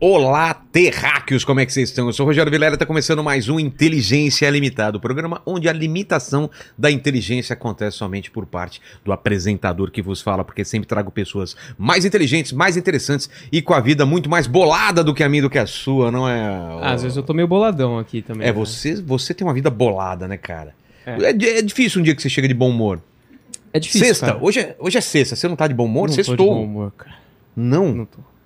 Olá, terráqueos, como é que vocês estão? Eu sou o Rogério Vilela, está começando mais um Inteligência Limitada, o programa onde a limitação da inteligência acontece somente por parte do apresentador que vos fala, porque sempre trago pessoas mais inteligentes, mais interessantes e com a vida muito mais bolada do que a minha, do que a sua, não é? Às vezes eu tô meio boladão aqui também. É, né? você, você tem uma vida bolada, né, cara? É. É, é difícil um dia que você chega de bom humor. É difícil, sexta, cara. hoje é, hoje é sexta, você não tá de bom humor? Não tô de Sextou. bom humor, cara. Não? Não tô.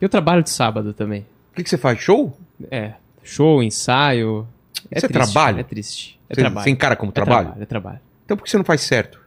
Eu trabalho de sábado também. O que, que você faz? Show? É. Show, ensaio. É é triste, trabalho? É triste. É Você, trabalho. você encara como É trabalho? É trabalho. Então por que você não faz certo?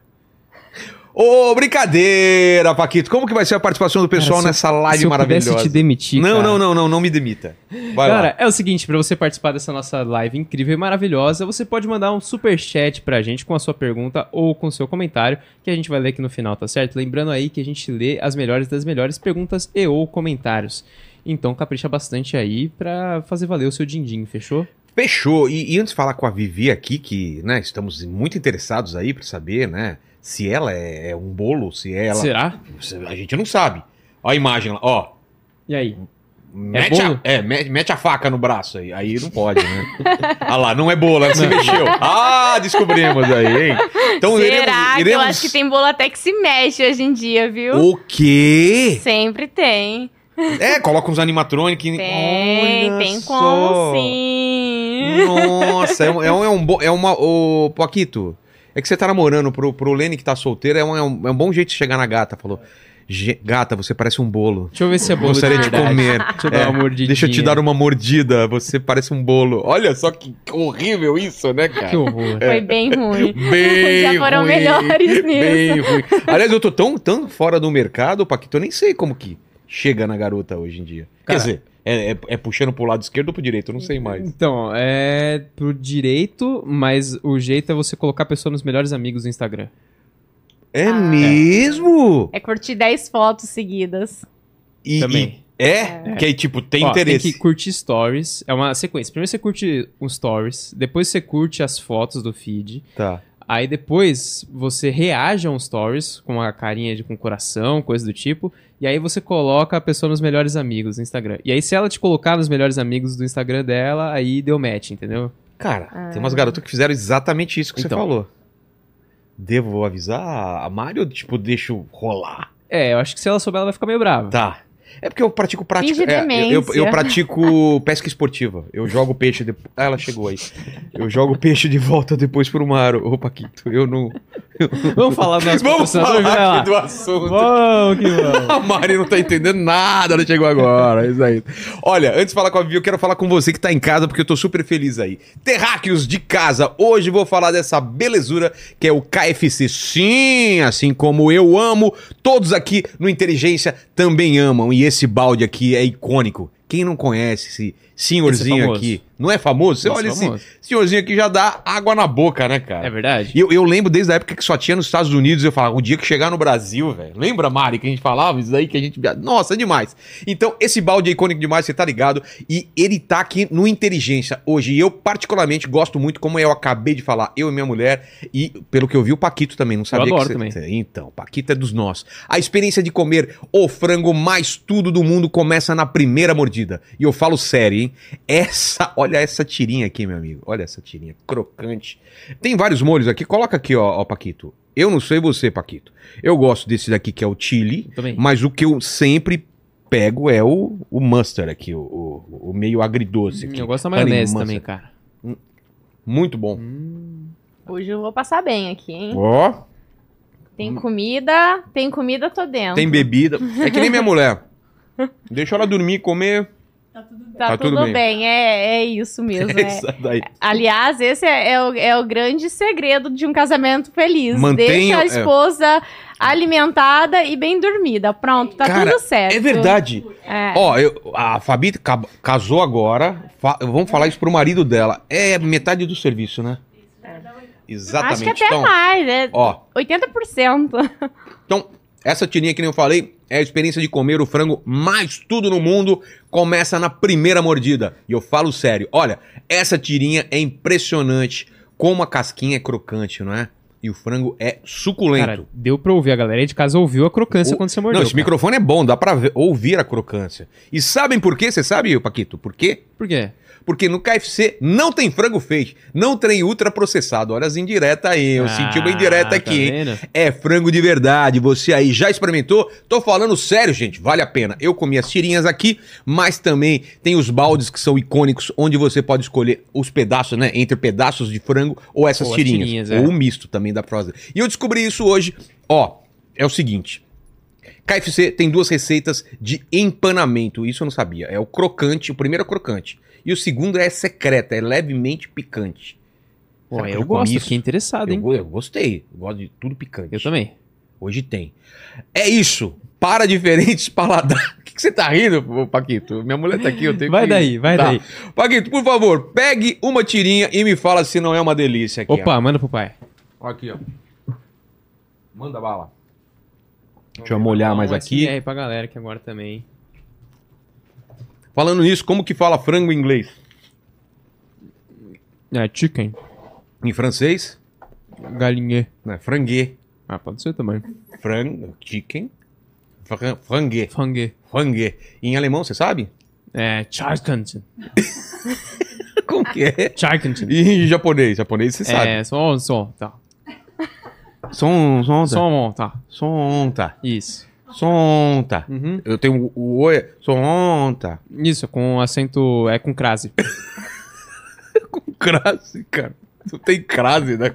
Ô, brincadeira, Paquito. Como que vai ser a participação do pessoal Cara, eu- nessa live Se eu maravilhosa? te demitir, não, cara. não, não, não, não me demita. Vai Cara, lá. é o seguinte, pra você participar dessa nossa live incrível e maravilhosa, você pode mandar um super chat pra gente com a sua pergunta ou com o seu comentário, que a gente vai ler aqui no final, tá certo? Lembrando aí que a gente lê as melhores das melhores perguntas e ou comentários. Então capricha bastante aí pra fazer valer o seu din-din, fechou? Fechou. E, e antes de falar com a Vivi aqui, que né, estamos muito interessados aí pra saber, né? Se ela é, é um bolo, se é ela. Será? A gente não sabe. Ó a imagem lá, ó. E aí? Mete, a, bolo? é, mete, mete a faca no braço aí. Aí não pode, né? ah lá, não é bolo, você mexeu. Ah, descobrimos aí, hein? Então Será iremos, que iremos... eu acho que tem bolo até que se mexe hoje em dia, viu? O quê? Sempre tem. É, coloca uns animatronic. Tem, Olha tem só. como sim. Nossa, é, um, é, um, é, um é uma. Ô, Paquito, é que você tá namorando pro, pro Lene que tá solteiro, é um, é, um, é um bom jeito de chegar na gata. Falou, "Ge- gata, você parece um bolo. Deixa eu ver se é bolo Gostaria de de, comer. Deixa eu dar É. Deixa eu te dar uma mordida. Você parece um bolo. Olha só que horrível isso, né, cara? Que horror. Foi bem ruim. Bem Já foram ruim, melhores Bem nisso. ruim. Aliás, eu tô tão, tão fora do mercado, Paquito, eu nem sei como que chega na garota hoje em dia. Quer Cara. dizer, é, é- é puxando pro lado esquerdo ou pro direito, eu não sei mais. Então, é pro direito, mas o jeito é você colocar a pessoa nos melhores amigos do Instagram. É Ah. mesmo? É curtir 10 fotos seguidas. E, Também. e- é? Que aí, tipo, tem Ó, interesse. Tem que curtir stories. É uma sequência. Primeiro você curte os stories, depois você curte as fotos do feed. Tá. Aí depois você reage a um stories com uma carinha de com coração, coisa do tipo. E aí você coloca a pessoa nos melhores amigos do Instagram. E aí se ela te colocar nos melhores amigos do Instagram dela, aí deu match, entendeu? Cara, Ah. tem umas garotas que fizeram exatamente isso que Então. você falou. Devo avisar a Mari ou, tipo, deixo rolar? É, eu acho que se ela souber, ela vai ficar meio brava. Tá. É porque eu pratico prática. É, eu, eu, eu pratico pesca esportiva. Eu jogo peixe depois. Ah, ela chegou aí. Eu jogo peixe de volta depois pro mar, ô Paquito. Eu não. Vamos falar do nosso Vamos falar lá. aqui do assunto. Vamos que vamos. A Mari não tá entendendo nada, ela chegou agora. É isso aí. Olha, antes de falar com a Vivi, eu quero falar com você que tá em casa, porque eu tô super feliz aí. Terráqueos de casa. Hoje vou falar dessa belezura que é o KFC. Sim, assim como eu amo, todos aqui no Inteligência também amam. E esse balde aqui é icônico. Quem não conhece esse senhorzinho Esse é aqui? Não é famoso? Você Esse olha é esse famoso. senhorzinho aqui já dá água na boca, né, cara? É verdade? E eu, eu lembro desde a época que só tinha nos Estados Unidos, eu falava, o dia que chegar no Brasil, velho. Lembra, Mari, que a gente falava isso aí que a gente. Nossa, é demais. Então, esse balde é icônico demais, você tá ligado? E ele tá aqui no Inteligência hoje. E eu, particularmente, gosto muito, como eu acabei de falar, eu e minha mulher, e pelo que eu vi, o Paquito também, não sabia adoro que também. Então, o Paquito é dos nossos. A experiência de comer o frango mais tudo do mundo começa na primeira mordida. E eu falo sério, hein? Essa, olha essa tirinha aqui, meu amigo. Olha essa tirinha, crocante. Tem vários molhos aqui, coloca aqui, ó, ó, Paquito. Eu não sei você, Paquito. Eu gosto desse daqui que é o chili, Também. mas o que eu sempre pego é o, o mustard aqui, o, o, o meio agridoce aqui. Eu gosto da Honey maionese mustard. também, cara. Muito bom. Hoje eu vou passar bem aqui, hein? Ó, Tem comida, tem comida, tô dentro. tem bebida. É que nem minha mulher. Deixa ela dormir, comer. Tá, Tá tudo tudo, bem. bem, é, é isso mesmo. é. Essa daí. Aliás, esse é, é o, é o grande segredo de um casamento feliz. Mantenha- Deixa a é. esposa alimentada e bem dormida. Pronto, tá Cara, tudo certo. É verdade. É. Ó, eu- a Fabi ca- casou agora. fa- vamos falar isso pro marido dela. É metade do serviço, né? Exatamente. Acho que até então, mais, é ó, 80%. então, essa tirinha que nem eu falei é a experiência de comer o frango mais tudo no mundo começa na primeira mordida. E eu falo sério. Olha, essa tirinha é impressionante. Como a casquinha é crocante, não é? e o frango é suculento. Cara, deu pra ouvir. A galera aí de casa ouviu a crocância O- quando você mordeu. Não, esse cara. microfone é bom, dá pra ver- ouvir a crocância. E sabem por quê? Você sabe, Paquito? Por quê? Por quê? Porque no KFC não tem frango fake, não tem ultraprocessado. Olha as indiretas aí, eu senti uma indireta tá aqui, hein? vendo? É frango de verdade. Você aí já experimentou? Tô falando sério, gente. Vale a pena. Eu comi as tirinhas aqui, mas também tem os baldes que são icônicos, onde você pode escolher os pedaços, né? Entre pedaços de frango ou essas Ou as tirinhas. tirinhas, é. Ou o misto também pra fazer. E eu descobri isso hoje. Ó, é o seguinte. KFC tem duas receitas de empanamento. Isso eu não sabia. É o crocante, o primeiro é o crocante. E o segundo é secreta, é levemente picante. Pô, Será eu gosto, isso? fiquei interessado, Eu, hein? eu gostei. Eu gosto de tudo picante. Eu também. Hoje tem. É isso. Para diferentes paladares. O que, que você tá rindo, Paquito? Minha mulher tá aqui, eu tenho Vai que... daí, vai Tá. daí. Paquito, por favor, pegue uma tirinha e me fala se não é uma delícia aqui. Opa, manda pro pai. ó. Aqui, ó. Manda bala. Deixa eu molhar mais Um aqui. SMR pra galera que agora também. Falando nisso, como que fala frango em inglês? É, chicken. Em francês? Galinha. Né? Franguê. Ah, pode ser também. Frango, chicken. Fran- Franguê. Franguê. Em alemão, você sabe? É, Charkantin. Como que é? Charkantin. E em japonês? Japonês você sabe. É, só, só, tá. Som, som, Só um, tá. Isso. Sonta. Uhum. Eu tenho o- o oi. Sonta. Isso, com acento, é com crase. Crase, cara. Não tem crase, né?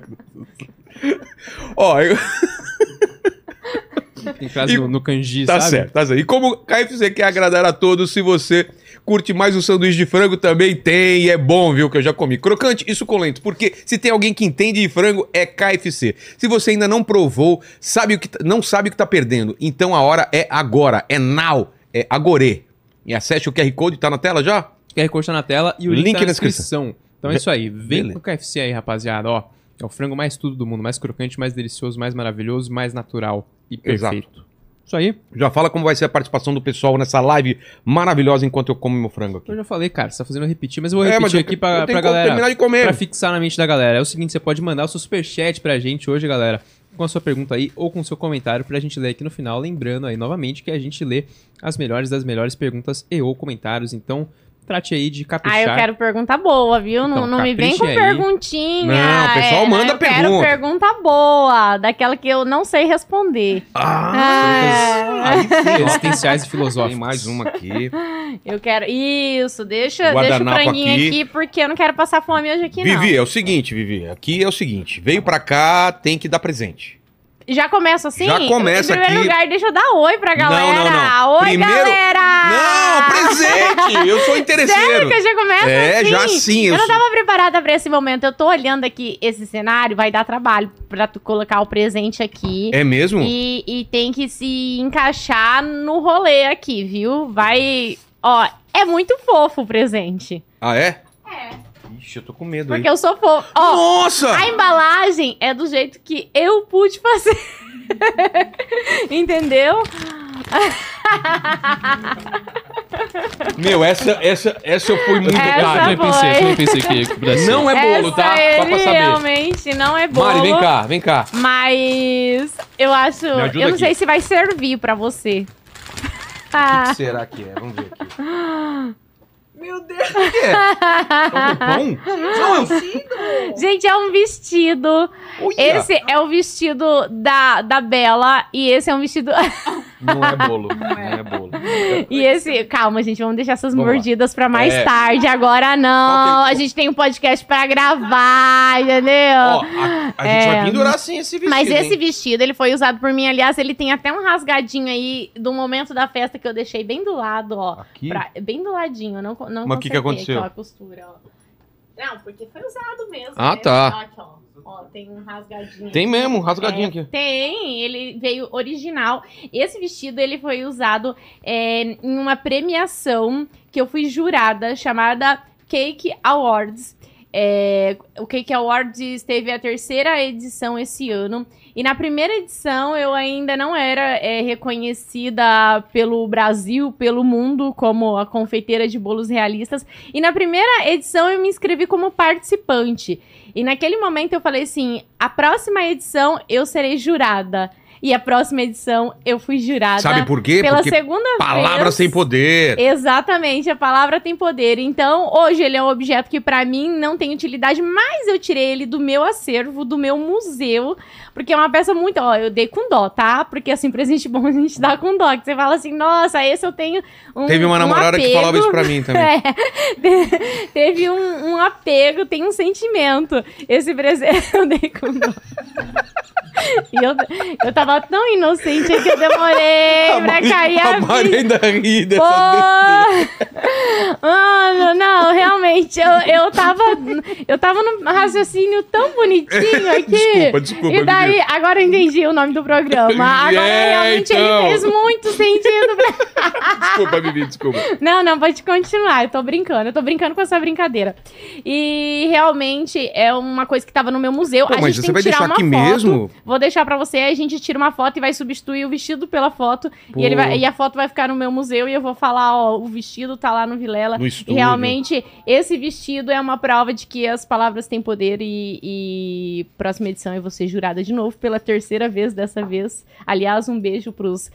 Ó, eu... Tem crase E- no, no kanji, tá sabe? certo, tá certo. E como o KFC quer agradar a todos, se você curte mais o sanduíche de frango, também tem. E é bom, viu? Que eu já comi. Crocante e suculento. Porque se tem alguém que entende de frango, é KFC. Se você ainda não provou, sabe o que tá- não sabe o que tá perdendo. Então a hora é agora. É now. É agorê. E acesse o QR Code, tá na tela já? O QR Code tá na tela e o Link link, tá na na descrição. descrição. Então é isso aí. Vem Beleza. pro KFC aí, rapaziada. Ó, é o frango mais tudo do mundo. Mais crocante, mais delicioso, mais maravilhoso, mais natural e perfeito. Isso aí. Já fala como vai ser a participação do pessoal nessa live maravilhosa enquanto eu como meu frango aqui. Eu já falei, cara, você tá fazendo repetir, mas eu vou É, repetir eu- aqui pra, eu pra galera. terminar de comer. Pra fixar na mente da galera. É o seguinte, você pode mandar o seu superchat pra gente hoje, galera, com a sua pergunta aí ou com o seu comentário pra gente ler aqui no final. Lembrando aí, novamente, que a gente lê as melhores das melhores perguntas e ou comentários. Então, trate aí de caprichar. Ah, eu quero pergunta boa, viu? Então, não não me vem com aí. perguntinha. Não, o pessoal é, manda eu quero pergunta. pergunta boa, daquela que eu não sei responder. Ah, Ah, Existenciais e filosóficos. tem mais uma aqui. eu quero. Isso, deixa, deixa o franguinho aqui. aqui. porque eu não quero passar fome hoje aqui, não. Vivi, é o seguinte, Vivi. Aqui é o seguinte: veio pra cá, tem que dar presente. Já começa assim? Já começa Em primeiro aqui. lugar, deixa eu dar oi pra Não, galera. não, não. Oi, Primeiro- galera! Não, presente! Eu sou interesseiro. Sério que já começa É, assim? já sim. Eu Eu não sou- tava preparada pra esse momento. Eu tô olhando aqui esse cenário, vai dar trabalho pra tu colocar o presente aqui. É mesmo? E, e tem que se encaixar no rolê aqui, viu? Vai. Ó, é muito fofo o presente. Ah, é? É. Ixi, eu tô com medo aí. Porque eu sou fofo. Ó, Nossa! a embalagem é do jeito que eu pude fazer. Entendeu? Meu, essa, essa, essa eu fui muito. Essa cara. também pensei, foi. também pensei que pudesse. Não é bolo, Essa tá? Só ele pra saber. realmente não é bolo. Mari, vem cá, vem cá. Mas eu acho. Me ajuda Eu não aqui. sei se vai servir pra você. O que Ah, será que é? Vamos ver aqui. Meu Deus, o que é? É um? Não, é um... gente, é um vestido. Olha! Esse é o vestido da, da Bela. E esse é um vestido. Não é bolo, não é bolo. e esse. Calma, gente, vamos deixar essas Vamos lá. mordidas pra mais É. tarde. Agora não. É- A gente tem um podcast pra gravar, entendeu? Ó, a, a gente É. vai pendurar assim esse vestido, Mas esse hein? vestido, ele foi usado por mim. Aliás, ele tem até um rasgadinho aí do momento da festa que eu deixei bem do lado, ó. Aqui? Pra- bem do ladinho, eu não, não Mas o que que aconteceu? Aqui, ó, a costura, ó. Não, porque foi usado mesmo. Ah, né? tá. Aqui, ó. Ó, tem um rasgadinho. Tem mesmo, um rasgadinho É, aqui. Tem, ele veio original. Esse vestido ele foi usado é, em uma premiação que eu fui jurada chamada Cake Awards. É, o Cake Awards teve a terceira edição esse ano. E na primeira edição eu ainda não era é, reconhecida pelo Brasil, pelo mundo, como a confeiteira de bolos realistas. E na primeira edição eu me inscrevi como participante. E naquele momento eu falei assim: a próxima edição eu serei jurada. E a próxima edição eu fui jurada. Sabe por quê? Pela Porque segunda palavras vez. têm poder. Exatamente, a palavra tem poder. Então, hoje ele é um objeto que pra mim não tem utilidade, mas eu tirei ele do meu acervo, do meu museu, porque é uma peça muito, ó, eu dei com dó, tá? Porque assim, presente bom a gente dá com dó, que você fala assim, nossa, esse eu tenho um Teve uma um namorada que falava isso pra mim também. É, te- teve um, um apego, tem um sentimento. Esse presente eu dei com dó. E eu, eu tava tão inocente que eu demorei pra cair a, a Mari ainda ri dessa Pô! Mano, não, realmente, eu, eu tava. Eu tava num raciocínio tão bonitinho aqui. Desculpa, desculpa, E daí, agora eu entendi o nome do programa. Agora É, realmente então. ele fez muito sentido pra Desculpa, Vivi, desculpa. não, não, pode continuar. Eu tô brincando. Eu tô brincando com essa brincadeira. E realmente é uma coisa que tava no meu museu. Pô, a mas gente você tem vai que tirar deixar uma aqui foto. mesmo? Vou deixar pra você, aí a gente tira uma foto e vai substituir o vestido pela foto. Pô. E, ele vai- e a foto vai ficar no meu museu e eu vou falar, ó, o vestido tá lá no Vilela. No estúdio. realmente, esse vestido é uma prova de que as palavras têm poder e, e próxima edição eu vou ser jurada de novo pela terceira vez dessa vez. Aliás, um beijo pros...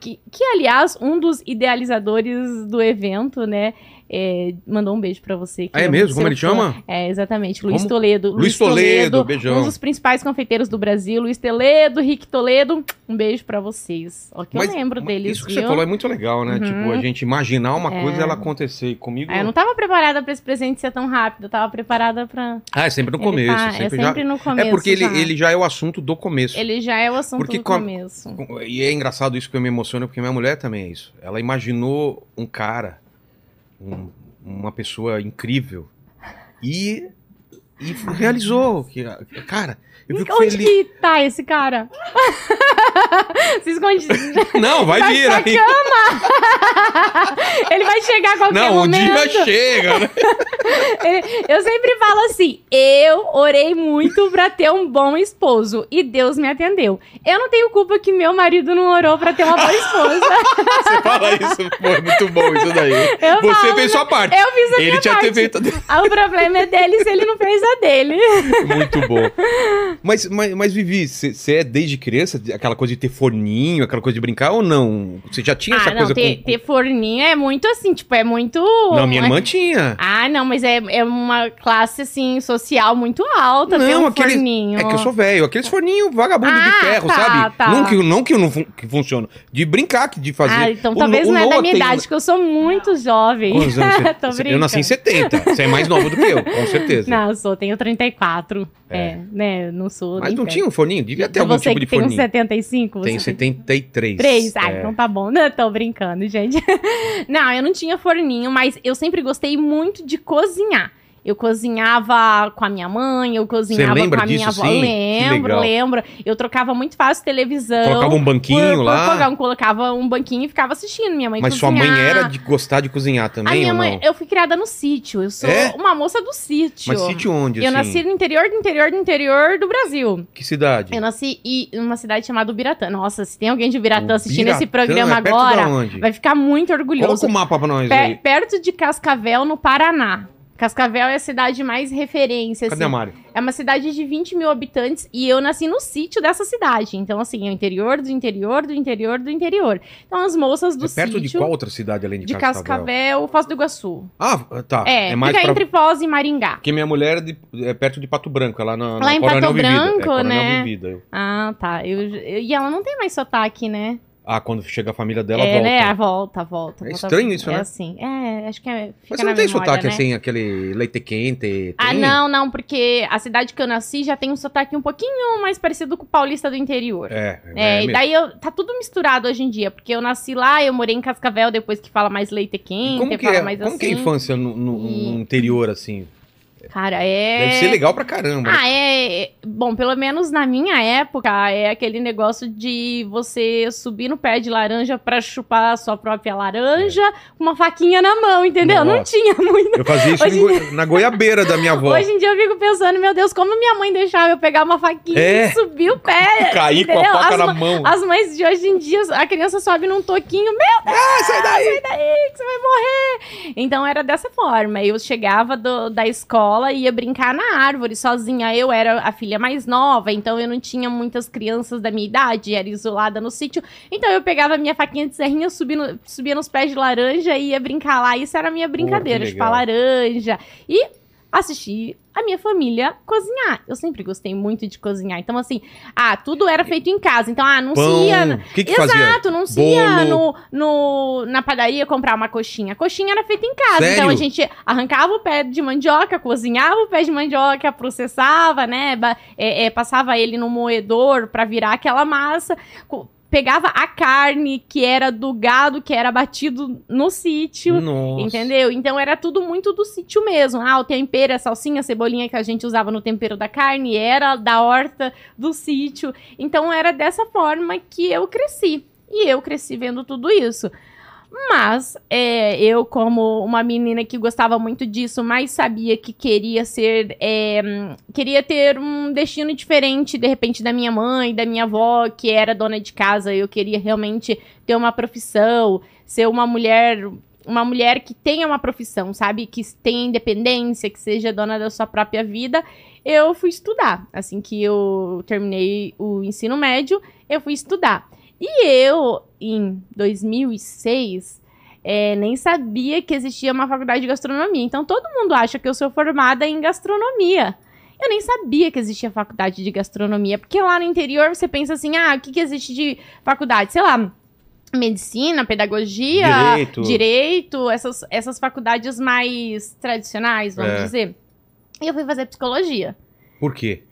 Que, que aliás, um dos idealizadores do evento, né, é, mandou um beijo pra você. Ah, é mesmo? Como ele fã. chama? É, exatamente. Luiz Como? Toledo. Luiz Toledo, beijão. Um dos principais confeiteiros do Brasil. Luiz Toledo, Rick Toledo. Um beijo pra vocês. Ó, que eu lembro mas deles, Isso que viu? você falou é muito legal, né? Uhum. Tipo, a gente imaginar uma É. coisa e ela acontecer. E comigo. Ah, eu não tava preparada pra esse presente ser tão rápido. Eu tava preparada pra... Ah, é sempre no Ele começo. tá- sempre é já... sempre no começo É porque ele, já. ele já é o assunto do começo. Ele já é o assunto Porque do com começo. E é engraçado isso que eu me emociono, porque minha mulher também é isso. Ela imaginou um cara, um- uma pessoa incrível, e, e realizou. Que, cara, eu fico Onde feliz. que tá esse cara? Se esconde. Não, vai vir pra aí. Ele vai chegar a qualquer Não, momento. dia chega, né? Ele- Eu sempre falo assim: eu orei muito pra ter um bom esposo e Deus me atendeu. Eu não tenho culpa que meu marido não orou pra ter uma boa esposa. Você fala isso, pô, é muito bom isso daí. Eu Você falo, fez sua parte. eu fiz a Ele minha tinha parte. ter feito a dele. Ah, o problema é dele se ele não fez a dele. Muito bom. Mas, mas, mas Vivi, você é desde criança aquela coisa de ter forninho, aquela coisa de brincar ou não? Você já tinha essa Ah, não, coisa ter, com... ter forninho é muito assim, tipo, é muito. Não, minha irmã tinha. Ah, não, mas é, é uma classe, assim, social muito alta ter um aquele- forninho. É que eu sou velho. Aqueles forninhos vagabundo de Ah, ferro, tá, sabe? tá. Não que, não que não fun que funciona. De brincar, de fazer. Ah, então O talvez o não é da minha tem- um idade, que eu sou muito jovem. Quantos anos você- Tô você- brincando. Eu nasci em 70. Você é mais novo do que eu, com certeza. Não, eu sou, tenho 34. É. É, né? Não sou. Mas não perto. tinha um forninho? Devia ter algum você tipo de tem uns forninho. 75? Tem você 73. Três? Ah, É. então tá bom. Não, tô brincando, gente. Não, eu não tinha forninho, mas eu sempre gostei muito de cozinhar. Eu cozinhava com a minha mãe, eu cozinhava com a minha disso, avó. sim? Lembro, lembro. Eu trocava muito fácil televisão. Colocava um banquinho por, por lá. programa. colocava um banquinho e ficava assistindo. Minha mãe Mas sua cozinhar. mãe era de gostar de cozinhar A também minha ou mãe, não? eu fui criada no sítio. Eu sou É? uma moça do sítio. Mas sítio onde, Eu assim? nasci no interior do interior do interior do Brasil. Que cidade? Eu nasci em uma cidade chamada Ubiratã. Nossa, se tem alguém de Ubiratã assistindo Ubiratã, esse programa é agora, vai ficar muito Coloca orgulhoso. o mapa pra nós Pe- aí. perto de Cascavel, no Paraná. Cascavel é a cidade mais referência, Cadê assim. Mari? É uma cidade de 20 mil habitantes e eu nasci no sítio dessa cidade. Então, assim, é o interior do interior do interior do interior. Então, as moças do É perto de sítio... qual outra cidade além de, de Cascavel? Cascavel, Foz do Iguaçu. Ah, tá. É, É, mais fica pra... entre Foz e Maringá. Porque minha mulher é, de- é perto de Pato Branco, é lá na, na Lá em Coronel Pato. Branco, é, Coronel né? Vivida. Ah, tá. Eu, eu- e ela não tem mais sotaque, né? Ah, quando chega a família dela, é, volta. né? Volta, volta. É volta. estranho isso, é né? assim. É, acho que é. Fica Mas você na não tem memória, sotaque né? assim, aquele leite quente? Tem? Ah, não, não, porque a cidade que eu nasci já tem um sotaque um pouquinho mais parecido com o paulista do interior. É, É, é, e daí eu, tá tudo misturado hoje em dia, porque eu nasci lá, eu morei em Cascavel depois que fala mais leite E quente, como que fala é, mais como assim. que é a infância no, no- E- no interior, assim? Cara, é. Deve ser legal pra caramba. né? Ah, é. é- Bom, pelo menos na minha época, é aquele negócio de você subir no pé de laranja pra chupar a sua própria laranja com uma faquinha na mão, entendeu? Não Nossa. tinha muito. Eu fazia isso goi- na goiabeira da minha avó. Hoje em dia eu fico pensando, meu Deus, como minha mãe deixava eu pegar uma faquinha É. e subir o pé. Cair com a faca as, na ma- mão. as mães de hoje em dia, a criança sobe num toquinho, meu Deus, Ah, sai daí! sai daí que você vai morrer. Então era dessa forma. Eu chegava do- da escola e ia brincar na árvore sozinha. Eu era a filha mais nova, então eu não tinha muitas crianças da minha idade, era isolada no sítio. Então eu pegava minha faquinha de serrinha, subia, no- subia nos pés de laranja e ia brincar lá. Isso era a minha brincadeira, que chupar legal. laranja. E assistir a minha família cozinhar. Eu sempre gostei muito de cozinhar. Então, assim, ah, tudo era feito em casa. Então, ah, não se Pão. ia. O que que Exato, fazia? não se ia no, no, na padaria comprar uma coxinha. A coxinha era feita em casa. Sério? Então a gente arrancava o pé de mandioca, cozinhava o pé de mandioca, processava, né? é, é, passava ele no moedor pra virar aquela massa. Pegava a carne que era do gado que era batido no sítio. Nossa. Entendeu? Então era tudo muito do sítio mesmo. Ah, o tempero, a salsinha, a cebolinha que a gente usava no tempero da carne era da horta do sítio. Então era dessa forma que eu cresci. E eu cresci vendo tudo isso. Mas é, eu, como uma menina que gostava muito disso, mas sabia que queria ser. é, queria ter um destino diferente, de repente, da minha mãe, da minha avó, que era dona de casa. Eu queria realmente ter uma profissão, ser uma mulher. Uma mulher que tenha uma profissão, sabe? Que tenha independência, que seja dona da sua própria vida. Eu fui estudar. Assim que eu terminei o ensino médio, eu fui estudar. E eu, em 2006, é, nem sabia que existia uma faculdade de gastronomia. Então todo mundo acha que eu sou formada em gastronomia. Eu nem sabia que existia faculdade de gastronomia, porque lá no interior você pensa assim: ah, o que, que existe de faculdade? Sei lá, medicina, pedagogia, Direito. direito, essas, essas faculdades mais tradicionais, vamos É. dizer. E eu fui fazer psicologia Por quê?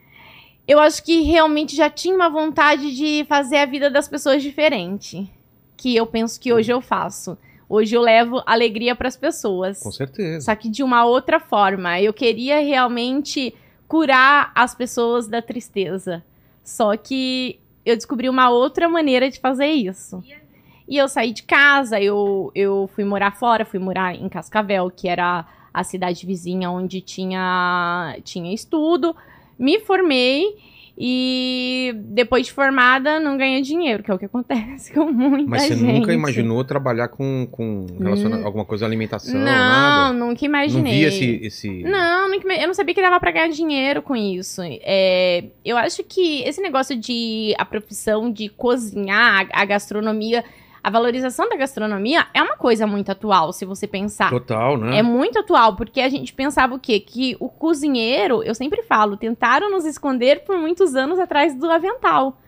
Eu acho que realmente já tinha uma vontade de fazer a vida das pessoas diferente. Que eu penso que hoje eu faço. Hoje eu levo alegria para as pessoas. Com certeza. Só que de uma outra forma. Eu queria realmente curar as pessoas da tristeza. Só que eu descobri uma outra maneira de fazer isso. E eu saí de casa, eu, eu fui morar fora, fui morar em Cascavel, que era a cidade vizinha onde tinha, tinha estudo. Me formei e depois de formada não ganhei dinheiro, que é o que acontece com muita Mas você gente. nunca imaginou trabalhar com, com relaciona- Hum. alguma coisa alimentação, Não, nada? nunca imaginei. Não via esse... esse... Não, nunca eu não sabia que dava pra ganhar dinheiro com isso. É, eu acho que esse negócio de a profissão de cozinhar, a gastronomia, a valorização da gastronomia é uma coisa muito atual, se você pensar. Total, né? É muito atual, porque a gente pensava o quê? Que o cozinheiro, eu sempre falo, tentaram nos esconder por muitos anos atrás do avental.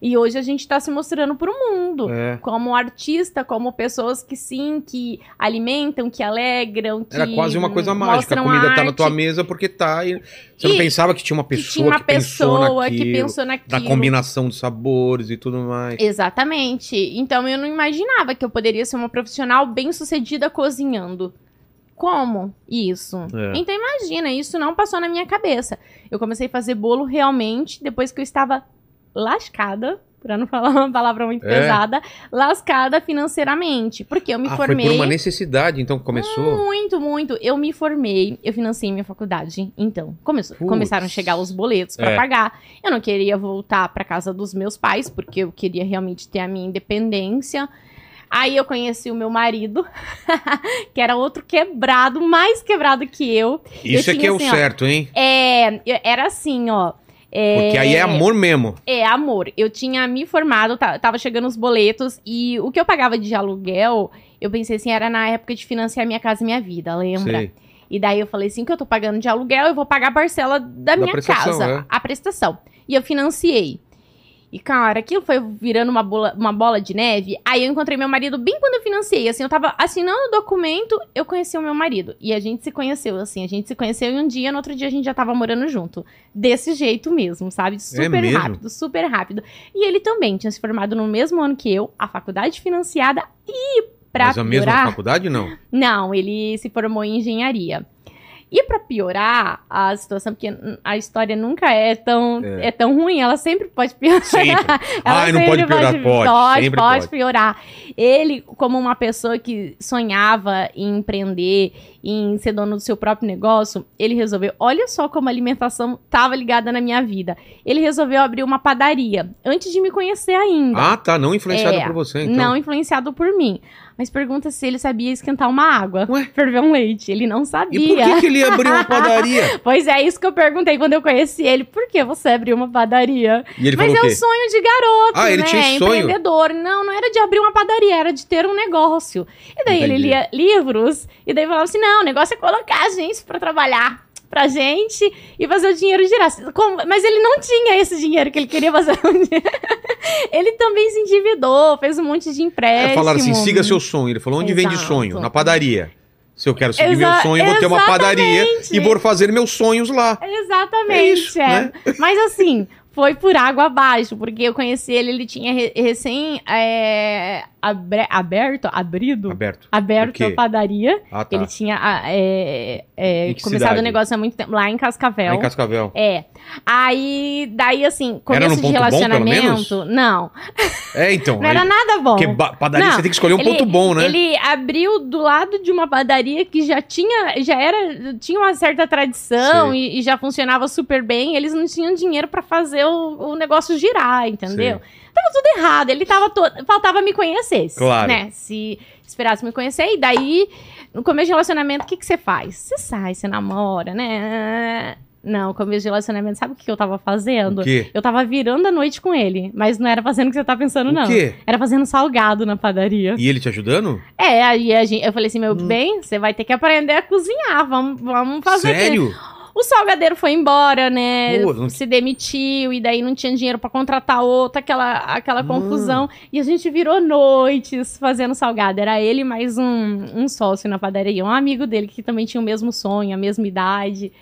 E hoje a gente tá se mostrando pro mundo É. como artista, como pessoas que sim, que alimentam, que alegram, que Era quase uma coisa mágica. A comida tá na tua mesa porque tá. E você não E- pensava que tinha uma que pessoa tinha uma que pensou pessoa naquilo, que pensou na naquilo. combinação de sabores e tudo mais. Exatamente. Então eu não imaginava que eu poderia ser uma profissional bem sucedida cozinhando. Como isso? É. Então imagina, isso não passou na minha cabeça. Eu comecei a fazer bolo realmente depois que eu estava lascada, pra não falar uma palavra muito É. pesada, lascada financeiramente. Porque eu me ah, formei. foi por uma necessidade, então começou. Muito, muito. Eu me formei, eu financei minha faculdade. Então, começou, Putz. começaram a chegar os boletos pra É. pagar. Eu não queria voltar pra casa dos meus pais, porque eu queria realmente ter a minha independência. Aí eu conheci o meu marido, que era outro quebrado, mais quebrado que eu. Isso é tinha que é o assim, ó, certo, hein? É, eu- era assim, ó. É- Porque aí é amor mesmo. é, amor. Eu tinha me formado, tava chegando os boletos e o que eu pagava de aluguel, eu pensei assim, era na época de financiar minha casa e minha vida, lembra? Sei. E daí eu falei assim, que eu tô pagando de aluguel, eu vou pagar a parcela da, minha prestação, casa, é. a prestação. E eu financiei. E, cara, aquilo foi virando uma bola, uma bola de neve. Aí eu encontrei meu marido bem quando eu financiei. Assim, eu tava assinando o documento, eu conheci o meu marido. E a gente se conheceu, assim. A gente se conheceu em um dia, no outro dia a gente já tava morando junto. Desse jeito mesmo, sabe? Super mesmo? rápido, super rápido. E ele também tinha se formado no mesmo ano que eu, a faculdade financiada. E pra Mas a mesma piorar... faculdade, não? Não, ele se formou em engenharia. E pra piorar a situação, porque a história nunca é tão, é. tão ruim, ela sempre pode piorar. Sempre. Ela Ai, não sempre pode piorar, pode. Pode, pode pode. piorar. Ele, como uma pessoa que sonhava em empreender, em ser dono do seu próprio negócio, ele resolveu. Olha só como a alimentação estava ligada na minha vida. Ele resolveu abrir uma padaria antes de me conhecer ainda. Ah, tá. Não influenciado É, por você, então. Não influenciado por mim. Mas pergunta se ele sabia esquentar uma água. Ué? Ferver um leite. Ele não sabia. E por que, que ele abriu uma padaria? Pois é, isso que eu perguntei quando eu conheci ele. Por que você abriu uma padaria? Ele Mas é o um sonho de garoto, Ah, ele né? tinha sonho? Empreendedor. Não, não era de abrir uma padaria, era de ter um negócio. E daí ele Entendi. lia livros e daí falava assim: não, o negócio é colocar a gente pra trabalhar. Pra gente e fazer o dinheiro girar. Como- Mas ele não tinha esse dinheiro que ele queria fazer. ele também se endividou, fez um monte de É, empréstimo. falaram assim, siga seu sonho. Ele falou, onde vende Exato. sonho? Na padaria. Se eu quero seguir meu Exa- sonho, eu vou ter uma padaria e vou fazer meus sonhos lá. Exatamente. É isso, é. né? Mas assim, foi por água abaixo, porque eu conheci ele, ele tinha re- recém é, abre- aberto, abrido, Aberto. Aberto a padaria. Ah, tá. Ele tinha é, é, começado cidade? o negócio há muito tempo, lá em Cascavel. Lá em Cascavel. É. Aí, daí assim, Era começo de ponto bom, pelo menos? relacionamento. não, É, então. não era aí- nada bom. Porque padaria Não, você tem que escolher um ele- ponto bom, né? Ele abriu do lado de uma padaria que já tinha, já era, tinha uma certa tradição e, e já funcionava super bem. Eles não tinham dinheiro pra fazer o, o negócio girar, entendeu? Tava tudo errado. Ele tava todo, faltava me conhecer, Claro. né? Se esperasse me conhecer e daí no começo de relacionamento o que que você faz? Você sai, você namora, né? Não, começo de relacionamento, sabe o que eu tava fazendo? Eu tava virando a noite com ele, mas não era fazendo o que você tá pensando, não. O quê? Era fazendo salgado na padaria. E ele te ajudando? É, aí a gente, eu falei assim, meu Hum. bem, você vai ter que aprender a cozinhar, vamos, vamos fazer. aqui. O salgadeiro foi embora, né? Pô, não- Se demitiu e daí não tinha dinheiro pra contratar outro, aquela, aquela Mano. confusão. E a gente virou noites fazendo salgado. Era ele mais um, um sócio na padaria, um amigo dele que também tinha o mesmo sonho, a mesma idade.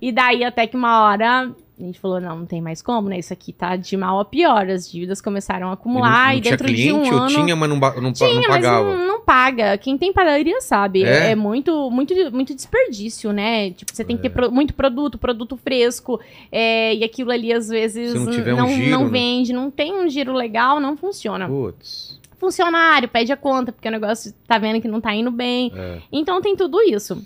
E daí até que uma hora a gente falou, não, não tem mais como, né? Isso aqui tá de mal a pior. As dívidas começaram a E acumular não, não e tinha dentro de cliente um ou ano... tinha, mas não, não, Tinha, não mas pagava? não, não paga. Quem tem padaria sabe. É? É, muito, muito, muito desperdício, né? Tipo, você tem É. que ter pro- muito produto, produto fresco. é, e aquilo ali, às vezes, não tiver um não, giro, não né? vende, não tem um giro legal, não funciona. Putz. Funcionário, pede a conta, porque o negócio tá vendo que não tá indo bem. É. Então tem tudo isso.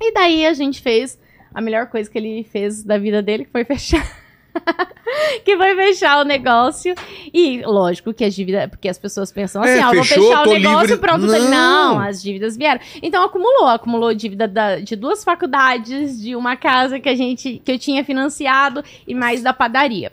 E daí a gente fez a melhor coisa que ele fez da vida dele, que foi fechar. que foi fechar o negócio. E lógico que as dívidas. Porque as pessoas pensam assim, É, vou fechou, fechar tô o negócio, livre. pronto. Não. Não. as dívidas vieram. Então acumulou, acumulou dívida da- de duas faculdades, de uma casa que a gente que eu tinha financiado e mais da padaria.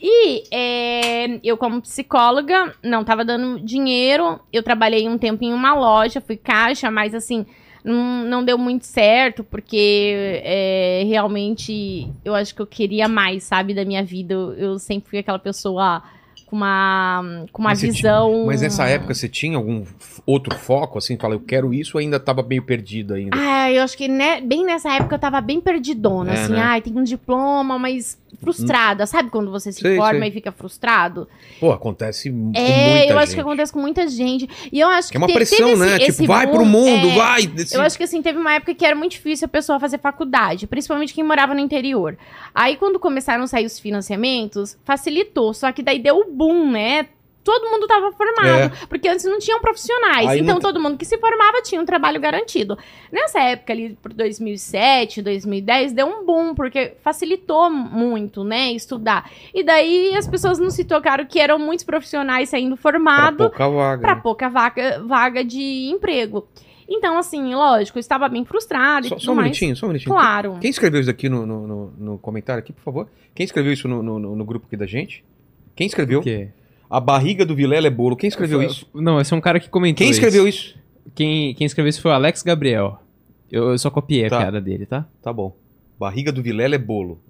E é, eu, como psicóloga, não tava dando dinheiro. Eu trabalhei um tempo em uma loja, fui caixa, mas assim, não, deu muito certo, porque é, realmente eu acho que eu queria mais, sabe, da minha vida. Eu, eu sempre fui aquela pessoa com uma, com uma Mas visão. Mas nessa época você tinha algum outro foco, assim? Fala, eu quero isso ou ainda tava meio perdido ainda? Ah, eu acho que né, bem nessa época eu tava bem perdidona, É, assim, né? ai, tem um diploma, mas frustrada. Sabe quando você se Sei, forma sei. e fica frustrado? Pô, acontece com É, eu acho gente. que acontece com muita gente. E eu acho Que é uma te- pressão, né? esse- tipo, esse vai pro mundo, é, vai! desse- Eu acho que assim, teve uma época que era muito difícil a pessoa fazer faculdade, principalmente quem morava no interior. Aí, quando começaram a sair os financiamentos, facilitou. Só que daí deu o boom, né? Todo mundo tava formado, porque antes não tinham profissionais. É. Aí então, não- todo mundo que se formava tinha um trabalho garantido. Nessa época ali, por 2007, 2010, deu um boom, porque facilitou muito, né, estudar. E daí as pessoas não se tocaram que eram muitos profissionais saindo Pra formados pouca vaga. para né? pouca vaga, vaga de emprego. Então, assim, lógico, eu estava bem frustrada e Só, tudo só um mais. minutinho, só um minutinho. Claro. Quem escreveu isso aqui no, no, no- no comentário aqui, por favor? Quem escreveu isso no, no, no grupo aqui da gente? Quem escreveu? O quê? A barriga do Vilela é bolo. Quem escreveu Foi- isso? Não, esse é um cara que comentou Quem escreveu isso? isso. Quem, quem escreveu isso foi o Alex Gabriel. Eu, eu só copiei Tá. a piada dele, tá? Tá bom. Barriga do Vilela é bolo.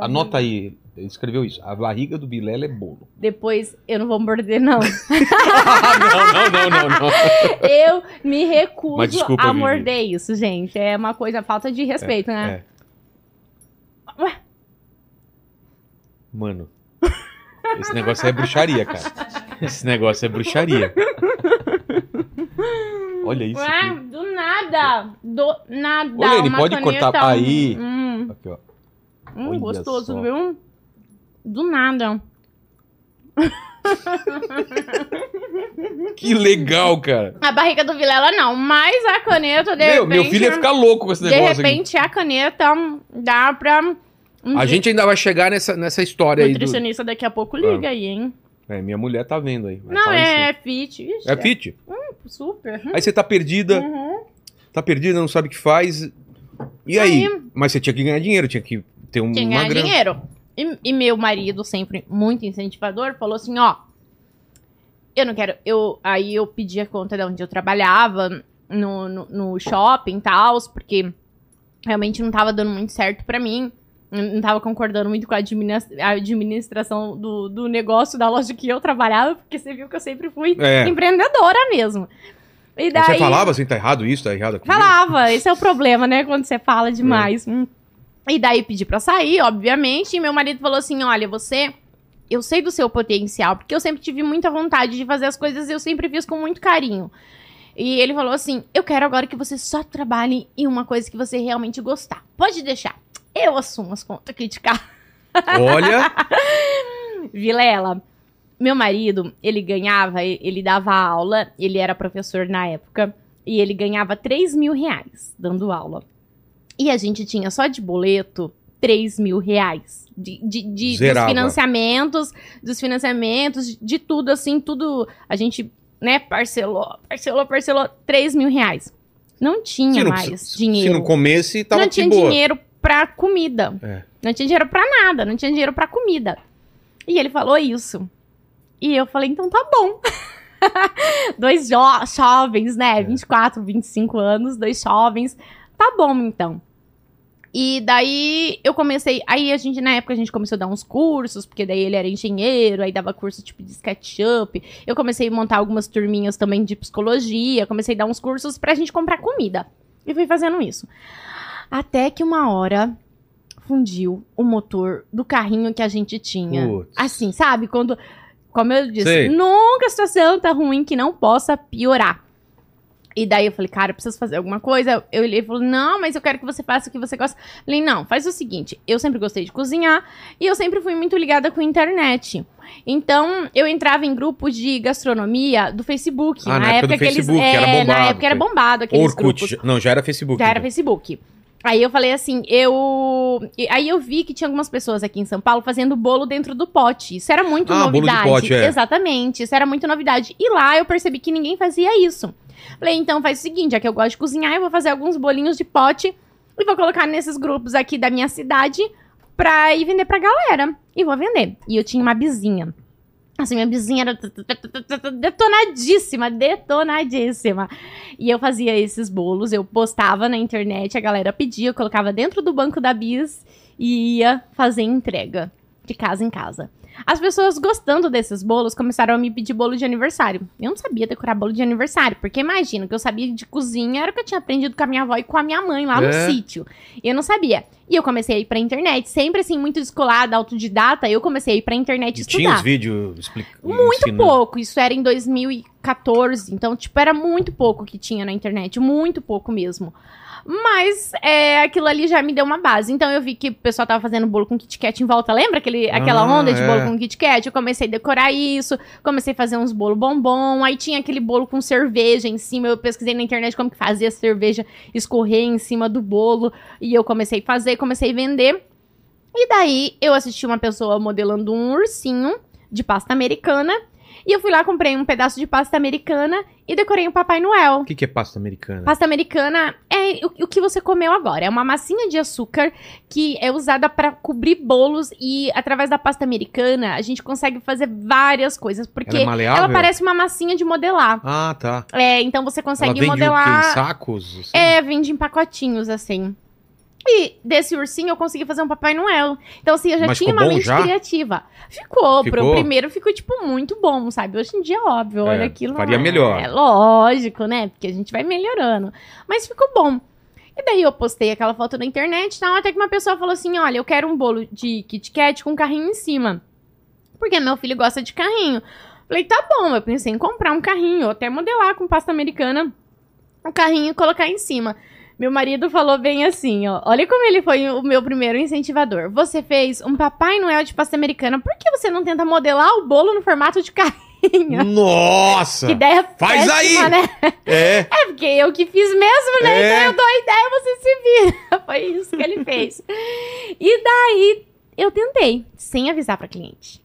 Anota aí. Ele escreveu isso. A barriga do Vilela é bolo. Depois eu não vou morder, não. não, não, não, não, não. eu me recuso desculpa, a Vivi. morder isso, gente. É uma coisa, falta de respeito, né? É. Ué? Mano, esse negócio é bruxaria, cara. Esse negócio é bruxaria. Olha isso Ué, aqui. do nada. Do nada. Ô, Lene, pode cortar- um- aí. Hum, Aqui, ó. hum, Olha gostoso, só. viu? Do nada. Que legal, cara. A barriga do Vilela não, mas a caneta, de Meu, repente... meu filho ia ficar louco com esse De negócio aqui. repente, a caneta dá pra... um A gente ainda vai chegar nessa, nessa história aí. Do... nutricionista daqui a pouco liga aí, hein? É, minha mulher tá vendo aí. Não, é, fit. Ixi, É fit? Super. Aí você tá perdida, Uhum. tá perdida, não sabe o que faz. E aí? Aí- Mas você tinha que ganhar dinheiro, tinha que ter um, Tinha que ganhar grana. dinheiro. E, e meu marido, sempre muito incentivador, falou assim, ó... Eu não quero... Eu, aí eu pedi a conta de onde eu trabalhava, no, no, no shopping e tal, porque realmente não tava dando muito certo pra mim. Não tava concordando muito com a adminis- a administração do, do negócio da loja que eu trabalhava, porque você viu que eu sempre fui É. empreendedora mesmo. E daí, Você falava assim, tá errado isso, tá errado aquilo? Falava, esse é o problema, né? Quando você fala demais. Hum. E daí pedi pra sair, obviamente, e meu marido falou assim: olha, você. Eu sei do seu potencial, porque eu sempre tive muita vontade de fazer as coisas e eu sempre fiz com muito carinho. E ele falou assim: eu quero agora que você só trabalhe em uma coisa que você realmente gostar. Pode deixar. Eu assumo as contas criticar. Olha, Vilela, meu marido, ele ganhava, ele dava aula, ele era professor na época, e ele ganhava 3 mil reais dando aula. E a gente tinha só de boleto 3 mil reais. De, de, de- dos financiamentos, dos financiamentos, de tudo assim, tudo. A gente, né, parcelou, parcelou, parcelou 3 mil reais. Não tinha não, mais dinheiro se não comesse, tava não de tinha boa. dinheiro pra comida. É. Não tinha dinheiro pra nada, não tinha dinheiro pra comida. E ele falou isso. E eu falei, então tá bom. dois jo- jovens, É. né? 24, 25 anos, dois jovens. Tá bom, então. E daí eu comecei. Aí a gente, na época, a gente começou a dar uns cursos, porque daí ele era engenheiro, aí dava curso tipo de SketchUp. Eu comecei a montar algumas turminhas também de psicologia, comecei a dar uns cursos pra gente comprar comida. E fui fazendo isso. Até que uma hora fundiu o motor do carrinho que a gente tinha. Putz. Assim, sabe? Quando. Como eu disse, Sei. nunca a situação tá ruim que não possa piorar. E daí eu falei, cara, eu preciso fazer alguma coisa. Eu, ele falou, não, mas eu quero que você faça o que você gosta. Eu falei, não, faz o seguinte, eu sempre gostei de cozinhar e eu sempre fui muito ligada com a internet. Então, eu entrava em grupos de gastronomia do Facebook. Ah, na época do que eles- Facebook, é, era Na bombado, época era bombado aqueles grupos. Orkut. Não, já era Facebook. Já era então. Facebook. Aí eu falei assim, eu. Aí eu vi que tinha algumas pessoas aqui em São Paulo fazendo bolo dentro do pote. Isso era muito Ah, bolo de novidade. pote, é. Exatamente, isso era muito novidade. E lá eu percebi que ninguém fazia isso. Falei, então faz o seguinte, já que eu gosto de cozinhar, eu vou fazer alguns bolinhos de pote e vou colocar nesses grupos aqui da minha cidade pra ir vender pra galera. E vou vender. E eu tinha uma vizinha. Assim, minha vizinha era detonadíssima, detonadíssima. E eu fazia esses bolos, eu postava na internet, a galera pedia, eu colocava dentro do banco da Bis e ia fazer entrega de casa em casa. As pessoas gostando desses bolos começaram a me pedir bolo de aniversário. Eu não sabia decorar bolo de aniversário, porque imagina, o que eu sabia de cozinha era o que eu tinha aprendido com a minha avó e com a minha mãe lá no É. sítio. E eu não sabia. E eu comecei a ir pra internet, sempre assim, muito descolada, autodidata, eu comecei a ir pra internet E estudar. tinha os vídeos explicando. Muito pouco, isso era em 2014, então, tipo, era muito pouco que tinha na internet, muito pouco mesmo. Mas é, aquilo ali já me deu uma base. Então eu vi que o pessoal tava fazendo bolo com Kit Kat em volta. Lembra aquele, aquela Ah, onda de é. bolo com Kit Kat? Eu comecei a decorar isso, comecei a fazer uns bolo bombom. Aí tinha aquele bolo com cerveja em cima. Eu pesquisei na internet como que fazia a cerveja escorrer em cima do bolo. E eu comecei a fazer, comecei a vender. E daí eu assisti uma pessoa modelando um ursinho de pasta americana. E eu fui lá, comprei um pedaço de pasta americana e decorei um Papai Noel. O que, que é pasta americana? Pasta americana é o, o que você comeu agora. É uma massinha de açúcar que é usada para cobrir bolos e através da pasta americana a gente consegue fazer várias coisas porque Ela é ela parece uma massinha de modelar. Ah, tá. É, então você Ela consegue vende o quê? Em modelar. sacos? assim? É, vende em pacotinhos assim. Desse ursinho eu consegui fazer um Papai Noel. Então, assim, eu já Mas tinha uma mente já? criativa. Ficou, pro Ficou? primeiro ficou, tipo, muito bom, sabe? Hoje em dia, óbvio, É, olha aquilo. faria é, melhor. É lógico, né? Porque a gente vai melhorando. Mas ficou bom. E daí eu postei aquela foto na internet e tal, até que uma pessoa falou assim: olha, eu quero um bolo de Kit Kat com carrinho em cima. Porque meu filho gosta de carrinho. Falei, tá bom, eu pensei em comprar um carrinho, ou até modelar com pasta americana o carrinho e colocar em cima. Meu marido falou bem assim, ó. Olha como ele foi o meu primeiro incentivador. Você fez um Papai Noel de pasta americana. Por que você não tenta modelar o bolo no formato de carrinho? Nossa! Que ideia Faz péssima, aí! né? É. É, porque eu que fiz mesmo, né? É. Então eu dou a ideia, você se vira. Foi isso que ele fez. e daí, eu tentei, sem avisar pra cliente.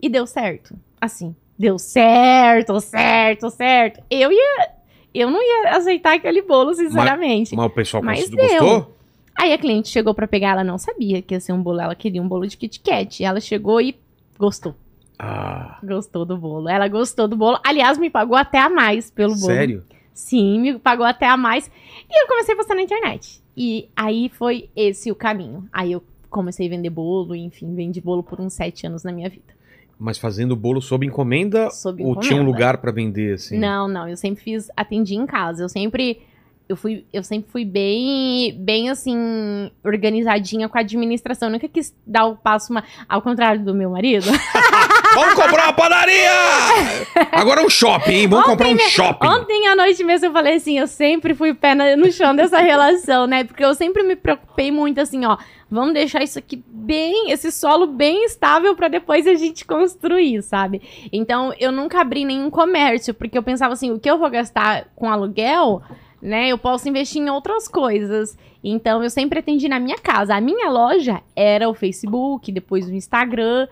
E deu certo. Assim, deu certo, certo, certo. Eu ia... Eu não ia aceitar aquele bolo, sinceramente. Mas o pessoal Mas gostou? Aí a cliente chegou pra pegar, ela não sabia que ia ser um bolo, ela queria um bolo de Kit Kat. Ela chegou e gostou. Ah, Gostou do bolo. Ela gostou do bolo. Aliás, me pagou até a mais pelo bolo. sério? Sim, me pagou até a mais. E eu comecei a postar na internet. E aí foi esse o caminho. Aí eu comecei a vender bolo, enfim, vendi bolo por uns sete anos na minha vida. Mas fazendo bolo sob encomenda Sob ou tinha um encomenda. lugar pra vender assim? Não, não, eu sempre fiz, atendi em casa. Eu sempre eu fui, eu sempre fui bem, bem assim, organizadinha com a administração. Eu nunca quis dar o passo uma, ao contrário do meu marido. Vamos comprar uma padaria! Agora um shopping, hein? Vamos comprar um shopping. Ontem à noite mesmo eu falei assim, eu sempre fui pé no chão dessa relação, né? Porque eu sempre me preocupei muito assim, ó, vamos deixar isso aqui bem, esse solo bem estável pra depois a gente construir, sabe? Então eu nunca abri nenhum comércio, porque eu pensava assim, o que eu vou gastar com aluguel, né? Eu posso investir em outras coisas. Então eu sempre atendi na minha casa. A minha loja era o Facebook, depois o Instagram.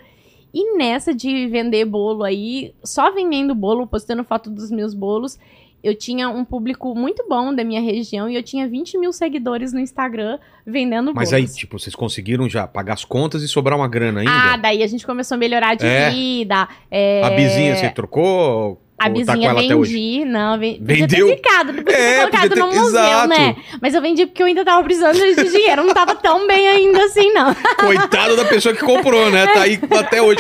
E nessa de vender bolo aí, só vendendo bolo, postando foto dos meus bolos, eu tinha um público muito bom da minha região e eu tinha 20 mil seguidores no Instagram vendendo Mas bolos. aí, tipo, vocês conseguiram já pagar as contas e sobrar uma grana ainda? Ah, daí a gente começou a melhorar de É. vida. é, A bizinha você trocou? A ou tá vizinha vendi, não, ven- podia Vendeu? ter ficado, podia É, ter colocado podia ter- no museu, exato. né? Mas eu vendi porque eu ainda tava precisando de dinheiro, não tava tão bem ainda assim, não. Coitado da pessoa que comprou, né? Tá aí até hoje.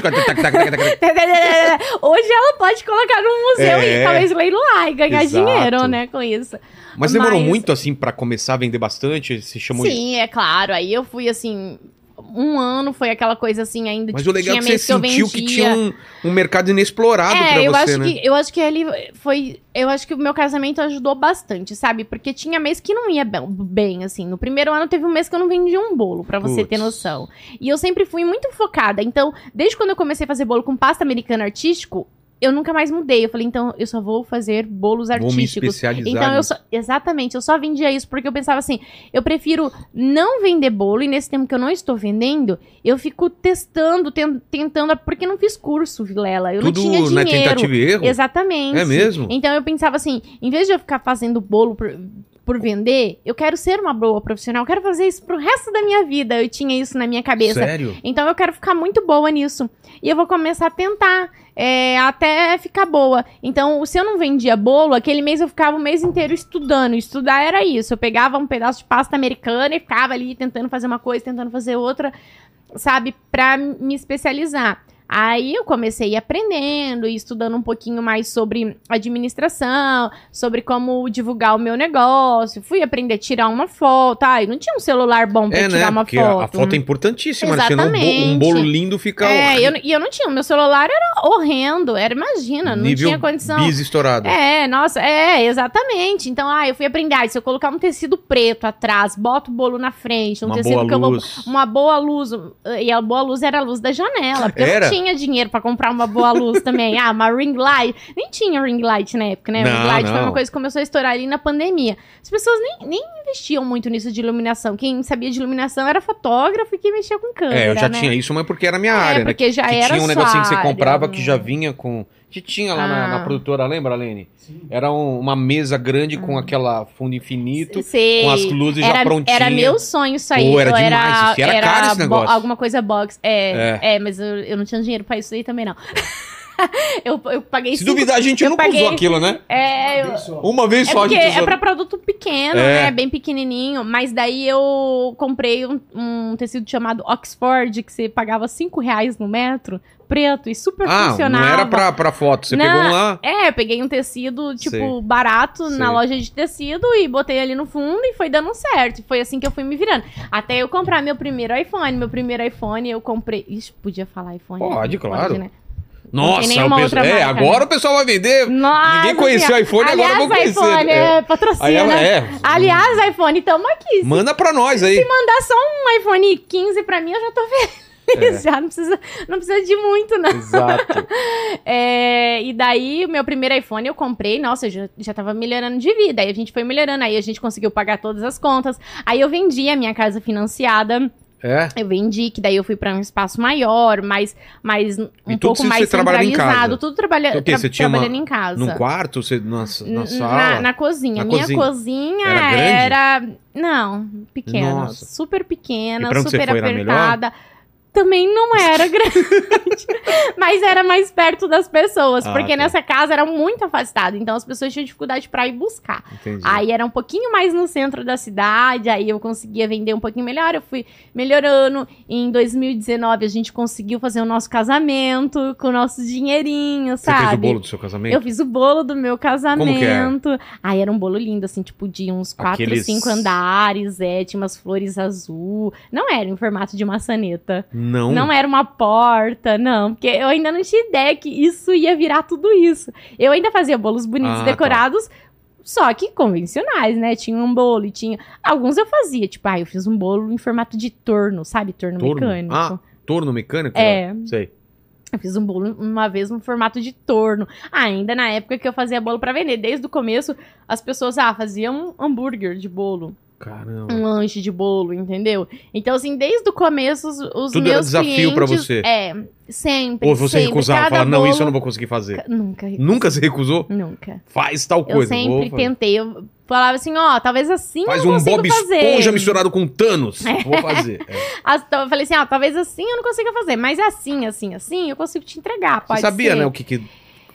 Hoje ela pode colocar no museu É. e talvez leiloar e ganhar Exato. dinheiro, né, com isso. Mas demorou Mas- muito assim pra começar a vender bastante? Se chamou de... Sim, é claro. Aí eu fui assim. Um ano foi aquela coisa assim, ainda Mas tipo, o legal é que você sentiu que tinha um, um mercado inexplorado É, pra eu você, acho né? que eu acho que ele foi, eu acho que o meu casamento ajudou bastante, sabe? Porque tinha mês que não ia bem, bem, assim. No primeiro ano teve um mês que eu não vendi um bolo, pra você ter noção. E eu sempre fui muito focada. Então, desde quando eu comecei a fazer bolo com pasta americana artístico, eu nunca mais mudei. Eu falei, então eu só vou fazer bolos Vou me artísticos. especializar Então eu só, exatamente, eu só vendia isso porque eu pensava assim, eu prefiro não vender bolo e nesse tempo que eu não estou vendendo, eu fico testando, ten- tentando, porque eu não fiz curso, Vilela, eu Tudo não tinha na dinheiro. tentativa e erro? Exatamente. É mesmo? Então eu pensava assim, em vez de eu ficar fazendo bolo por, por vender, eu quero ser uma boa profissional, eu quero fazer isso pro resto da minha vida. Eu tinha isso na minha cabeça. Sério? Então eu quero ficar muito boa nisso. E eu vou começar a tentar é, até ficar boa. Então, se eu não vendia bolo, aquele mês eu ficava o mês inteiro estudando. Estudar era isso. Eu pegava um pedaço de pasta americana e ficava ali tentando fazer uma coisa, tentando fazer outra, sabe, pra me especializar. Aí eu comecei aprendendo e estudando um pouquinho mais sobre administração, sobre como divulgar o meu negócio. Fui aprender a tirar uma foto. Ai, não tinha um celular bom pra É, tirar né? uma Porque a- foto. a foto é importantíssima, né? Um bo- um Exatamente. bolo lindo fica É, eu, e eu não tinha. Meu celular era horrendo. Era, imagina, não Nível tinha condição. bis estourado. É, nossa, é, exatamente. Então, ah, eu fui aprender. Ah, se eu colocar um tecido preto atrás, boto o bolo na frente, um Uma tecido boa que eu vou. luz. Uma boa luz. E a boa luz era a luz da janela. Porque Era? eu não tinha dinheiro pra comprar uma boa luz também. Ah, uma ring light. Nem tinha ring light na época, né? Não, ring light foi não. uma coisa que começou a estourar ali na pandemia. As pessoas nem, nem investiam muito nisso de iluminação. Quem sabia de iluminação era fotógrafo e quem mexia com câmera. É, eu já né? tinha isso, mas porque era minha É, área, né? porque já que era tinha um negocinho que você comprava né? que já vinha com. Que tinha lá na, Ah. na produtora, lembra, Lene? Era um- uma mesa grande com aquela fundo infinito, Sei. com as luzes já era, prontinhas. Era meu sonho isso aí. Pô, era demais isso. Era caro esse bo- negócio. Alguma coisa box. É, é. mas eu, eu não tinha dinheiro pra isso aí também, não. eu, eu paguei Se cinco- duvidar, a gente nunca paguei- usou aquilo, né? É, eu- Uma vez é só a porque gente é usou. pra produto pequeno, É. né? Bem pequenininho. Mas daí eu comprei um, um tecido chamado Oxford, que você pagava 5 reais no metro, preto e super Ah, funcionava. não era pra, pra foto. Você Não, pegou um lá. É, eu peguei um tecido, tipo, Sei. barato Sei. na loja de tecido e botei ali no fundo e foi dando certo. Foi assim que eu fui me virando. Até eu comprar meu primeiro iPhone. Meu primeiro iPhone eu comprei. Ixi, podia falar iPhone? Pode, claro. né? Não Nossa, tem nenhuma o pessoal, é, marca, agora né? o pessoal vai vender. Nossa Ninguém Senhora. o iPhone, agora Aliás, eu vou conhecer. iPhone, É. é, patrocina. Ela é. Aliás, iPhone, tamo aqui. Se Manda pra nós aí. mandar só um iPhone 15 pra mim, eu já tô feliz. Já não precisa, não precisa de muito, não. Exato. É, e daí, o meu primeiro iPhone eu comprei, nossa, eu já, já tava melhorando de vida. Aí a gente foi melhorando, aí a gente conseguiu pagar todas as contas. Aí eu vendi a minha casa financiada. É. Eu vendi, que daí eu fui pra um espaço maior, mais, mais um tudo pouco mais centralizado. Tudo trabalha, Então, tra- Você tinha uma- trabalhando em casa. Num quarto, você, na, na sala? Na, na cozinha. Na Minha cozinha. cozinha, Era era, Não, pequena. Nossa. Super pequena, super foi, apertada. Também não era grande, mas era mais perto das pessoas, Ah, porque tá. nessa casa era muito afastada, então as pessoas tinham dificuldade pra ir buscar. Entendi. Aí era um pouquinho mais no centro da cidade, aí eu conseguia vender um pouquinho melhor, eu fui melhorando. Em 2019 a gente conseguiu fazer o nosso casamento com o nosso dinheirinho, você sabe? fez o bolo do seu casamento? Eu fiz o bolo do meu era? casamento. Aí era um bolo lindo, assim, tipo, de uns quatro, Aqueles- cinco andares, é, tinha umas flores azul. Não era em formato de maçaneta. Não. Não era uma porta, não. Porque eu ainda não tinha ideia que isso ia virar tudo isso. Eu ainda fazia bolos bonitos, Ah, tá. decorados, só que convencionais, né? Tinha um bolo e tinha. Alguns eu fazia, tipo, ah, eu fiz um bolo em formato de torno, sabe? Torno, Torno? mecânico. Ah, torno mecânico? É. Sei. Eu fiz um bolo uma vez no formato de torno. Ainda na época que eu fazia bolo pra vender. Desde o começo, as pessoas, ah, faziam hambúrguer de bolo. Caramba. Um lanche de bolo, entendeu? Então, assim, desde o começo, os, os Tudo meus desafio clientes... pra você. É, sempre, Ou você sempre. recusava, falar, não, isso eu bolo- não vou conseguir fazer. Nunca, Nunca se recusou? nunca. Faz tal Eu coisa. sempre vou tentei. Eu falava assim, ó, talvez assim Faz eu não um consiga Bob fazer. Esponja misturado com Thanos. Vou fazer. É. Eu falei assim, ó, talvez assim eu não consiga fazer, mas assim, assim, assim, eu consigo te entregar, pode Você sabia, ser. né, o que que...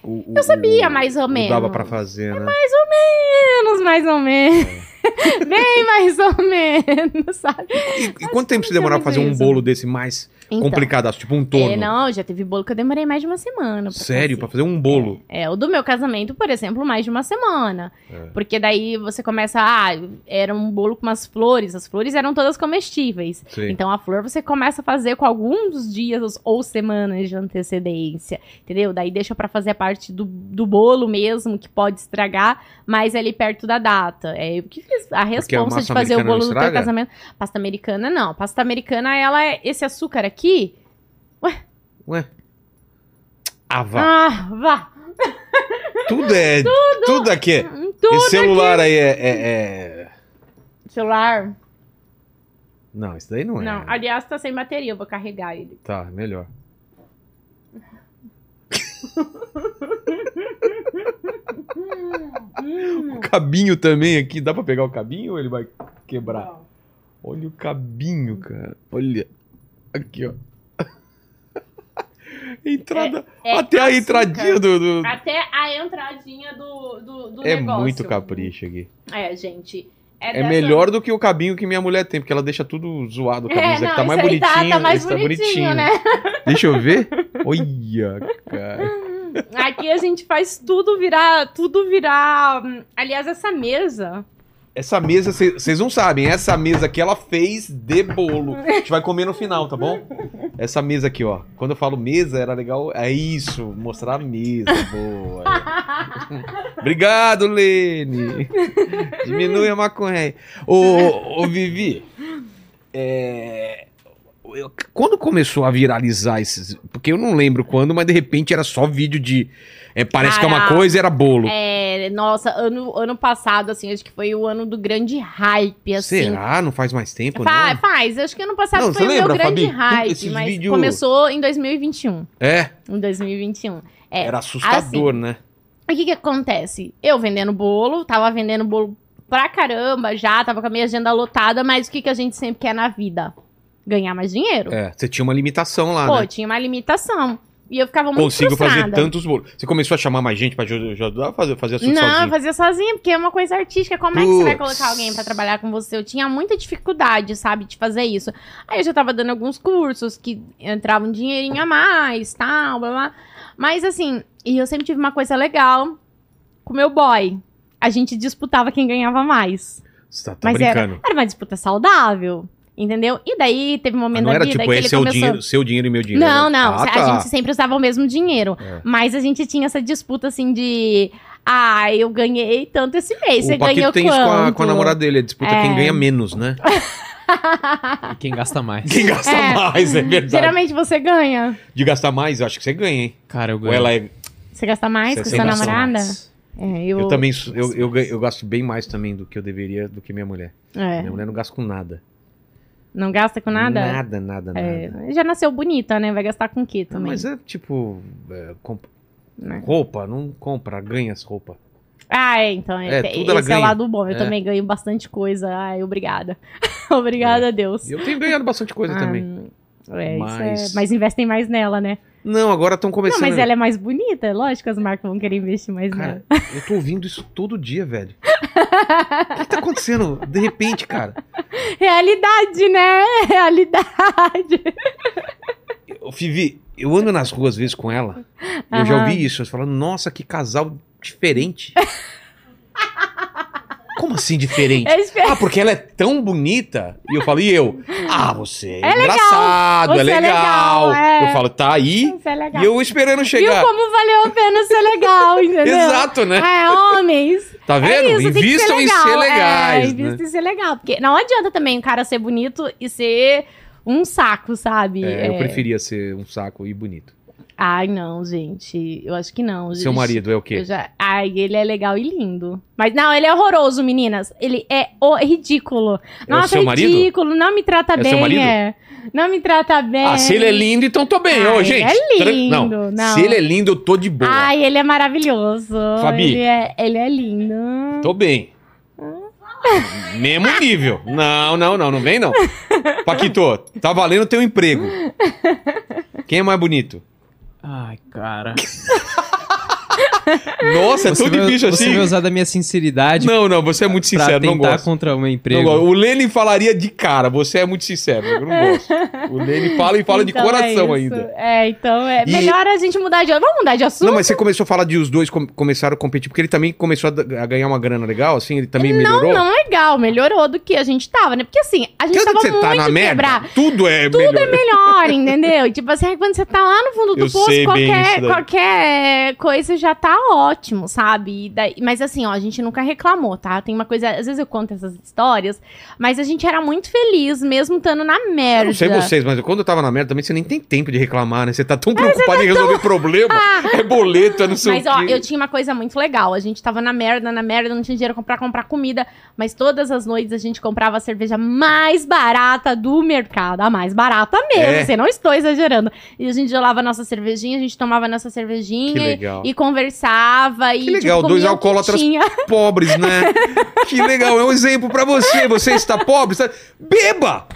o- o- Eu sabia, mais ou menos. Dava pra fazer, né? menos, mais ou menos. Bem mais ou menos, sabe? E, e quanto tempo você demorava pra fazer um bolo desse mais Então, complicado? Tipo um torno? É, não, já teve bolo que eu demorei mais de uma semana. Pra Sério? Pra fazer. fazer um bolo? É, o do meu casamento, por exemplo, mais de uma semana. É. Porque daí você começa, ah, era um bolo com umas flores, as flores eram todas comestíveis. Sim. Então a flor você começa a fazer com alguns dias ou semanas de antecedência, entendeu? Daí deixa pra fazer a parte do, do bolo mesmo, que pode estragar, mas ali perto da data. É eu que fiz a responsa de fazer o bolo não do teu casamento. Pasta americana não. Pasta americana, ela é esse açúcar aqui. Ué? Ah, vá. Ah, vá. Tudo é... Tudo, aqui é... Tudo Esse celular aí é, é- é- celular. Não, isso daí não é. Não, aliás, tá sem bateria, eu vou carregar ele. Tá, melhor. o cabinho também aqui. Dá pra pegar o cabinho ou ele vai quebrar? Olha o cabinho, cara. Olha. Aqui, ó. Entrada. É Até a entradinha do. do- Até a entradinha do, do, do É negócio. muito capricho aqui. É, gente. É dessa- melhor do que o cabinho que minha mulher tem, porque ela deixa tudo zoado. O cabinho É, Esse não, aqui tá mais aí bonitinho. tá, tá mais esse tá bonitinho, né? Deixa eu ver. Olha, cara. Aqui a gente faz tudo virar, tudo virar... hum, Aliás, essa mesa... Essa mesa, vocês não sabem, essa mesa aqui ela fez de bolo. A gente vai comer no final, tá bom? Essa mesa aqui, ó. Quando eu falo mesa, era legal. É isso, mostrar a mesa. Boa. Obrigado, Lene. Diminui a maconha aí. Ô, ô Vivi, é, eu- quando começou a viralizar esses. Porque eu não lembro quando, mas de repente era só vídeo de. é, parece que é uma coisa e era bolo. É, nossa, ano, ano passado, assim, acho que foi o ano do grande hype, assim. Será? Não faz mais tempo, Fa- não? Faz, acho que ano passado Não, foi o meu lembra, grande Fabi? hype, mas vídeo- começou em 2021. É, Em 2021. É, era assustador, né? O que que acontece? Eu vendendo bolo, tava vendendo bolo pra caramba já, tava com a minha agenda lotada, mas o que que a gente sempre quer na vida? Ganhar mais dinheiro. É, você tinha uma limitação lá, Pô, né? tinha uma limitação. E eu ficava muito Consigo frustrada. fazer tantos bolos. Você começou a chamar mais gente pra aj- ajudar a fazer, fazer tudo Não, eu sozinho? fazia sozinha, porque é uma coisa artística. Como é que você vai Puts. colocar alguém pra trabalhar com você? Eu tinha muita dificuldade, sabe, de fazer isso. Aí eu já tava dando alguns cursos que entravam um dinheirinho a mais, tal, blá blá. Mas assim, e eu sempre tive uma coisa legal com meu boy. A gente disputava quem ganhava mais. Você tá, tá Mas era, brincando. era uma disputa saudável. Entendeu? E daí teve um Ah, momento não da era vida tipo, que ele é o começou... dinheiro, seu dinheiro e meu dinheiro. Não, né? não. Ah, a tá. gente sempre usava o mesmo dinheiro. É. Mas a gente tinha essa disputa assim de. Ah, eu ganhei tanto esse mês. O Você Paquito ganhou tem quanto? isso com a, com a namorada dele, a disputa É. quem ganha menos, né? E quem gasta mais? Quem gasta É. mais, é verdade. Geralmente você ganha. De gastar mais, eu acho que você ganha, hein? Cara, eu Ou ganho. ela é... Você gasta mais Você com sem sua namorada? mais. É, eu. Eu, também, eu, eu, eu gasto bem mais também do que eu deveria, do que minha mulher. É. Minha mulher não gasta com nada. Não gasta com nada? Nada, nada, nada. É, já nasceu bonita, né? Vai gastar com o quê também? Mas é tipo... é, comp- Né? Roupa, não compra, ganha as roupas. Ah, é, então. É, É, esse é o ganha. lado bom. Eu É. também ganho bastante coisa. Ai, obrigada. obrigada a Deus. Eu tenho ganhado bastante coisa Ah, também. É, Mas- isso é... Mas investem mais nela, né? Não, agora estão começando... Não, mas ela é mais bonita. Lógico que as marcas vão querer investir mais Cara, nela. eu tô ouvindo isso todo dia, velho. O que tá acontecendo? De repente, cara. Realidade, né? Realidade. Ô, Fivi, eu ando nas ruas às vezes com ela. Eu já ouvi isso. Eu falando, nossa, que casal diferente. Como assim diferente? É diferente. Ah, porque ela é tão bonita. E eu falo, e eu? Ah, você é, É legal. engraçado, Você é é legal. legal, é. Eu falo, tá aí. Isso é legal. E eu esperando Viu chegar. como valeu a pena ser legal, entendeu? Exato, né? É, homens. Tá É vendo? isso, tem que Invistam em ser legal. legais. É, né? invistam em ser legal. Porque não adianta também um cara ser bonito e ser um saco, sabe? É, eu É. preferia ser um saco e bonito. Ai, não, gente. Eu acho que não. Seu marido é o quê? já... Ai, ele é legal e lindo. Mas não, ele é horroroso, meninas. Ele é o... ridículo. É Nossa, marido? ridículo. Não me trata É bem. seu marido? É. Não me trata bem. Ah, se ele é lindo, então tô bem. Ah, Ô, ele gente. é lindo, Não, não. se ele é lindo, eu tô de boa. Ai, ele é maravilhoso. Fabi. Ele é, ele é lindo. Tô bem. Mesmo nível. Não, não, não, não vem não. Paquito, tá valendo teu emprego. Quem é mais bonito? Ai, cara. Nossa, é tão vai- difícil Você assim. vai usar da minha sinceridade Não, não, você é muito sincero, não tentar gosto. contra Não emprego. gosto. O Lene falaria de cara, você é muito sincero, eu não gosto. O Lene fala e fala de Então coração é ainda. É, então é E- melhor a gente mudar de... Vamos mudar de assunto? Não, mas você começou a falar de os dois com- começaram a competir, porque ele também começou a, ganhar uma grana legal, assim, ele também melhorou? Não, legal. Melhorou do que a gente tava, né? Porque assim, a gente Quando tava você muito tá na merda, quebrado. tudo é Tudo melhor. é melhor, entendeu? E, tipo assim, quando você tá lá no fundo do Eu poço, sei bem isso qualquer, daí. qualquer coisa já tá ótimo, sabe? Daí- mas assim, ó, a gente nunca reclamou, tá? Tem uma coisa, às vezes eu conto essas histórias, mas a gente era muito feliz, mesmo estando na merda. Eu não sei vocês, mas quando eu tava na merda também, você nem tem tempo de reclamar, né? Você tá tão preocupado em resolver problema. É boleto, é não sei Mas, o ó, quê. eu tinha uma coisa muito legal. A gente tava na merda, na merda, não tinha dinheiro pra comprar comida. Mas todas as noites a gente comprava a cerveja mais barata do mercado. A mais barata mesmo, É. você não estou exagerando. E a gente gelava a nossa cervejinha, a gente tomava nossa cervejinha e conversava. E, Que legal, tipo, dois alcoólatras pobres, né? que legal, é um exemplo pra você. Você está pobre, está... beba!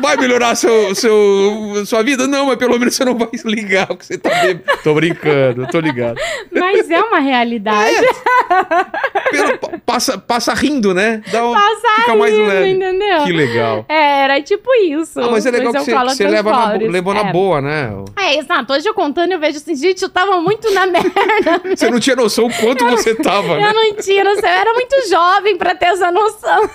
Vai melhorar seu, seu, sua vida? Não, mas pelo menos você não vai ligar porque você tá bêbado. Tô brincando, tô ligado. Mas é uma realidade. Pelo- pa- passa, passa rindo, né? Dá um, Passar fica mais rindo, leve. entendeu? Que legal. É, era tipo isso. Ah, mas é legal que você, que você leva na, levou na É. boa, né? É, exato. Hoje eu contando, eu vejo assim, gente, eu tava muito na merda. Você não tinha noção o quanto você tava, né? Eu não tinha noção, eu era muito jovem pra ter essa noção.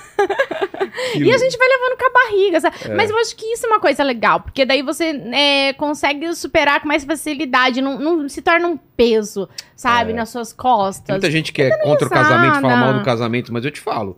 Que E a gente vai levando com a barriga, sabe? É. Mas eu acho que isso é uma coisa legal, porque daí você é, consegue superar com mais facilidade, não, não se torna um peso, sabe, É. nas suas Tem costas. muita gente que é contra o casamento, fala mal do casamento, mas eu te falo.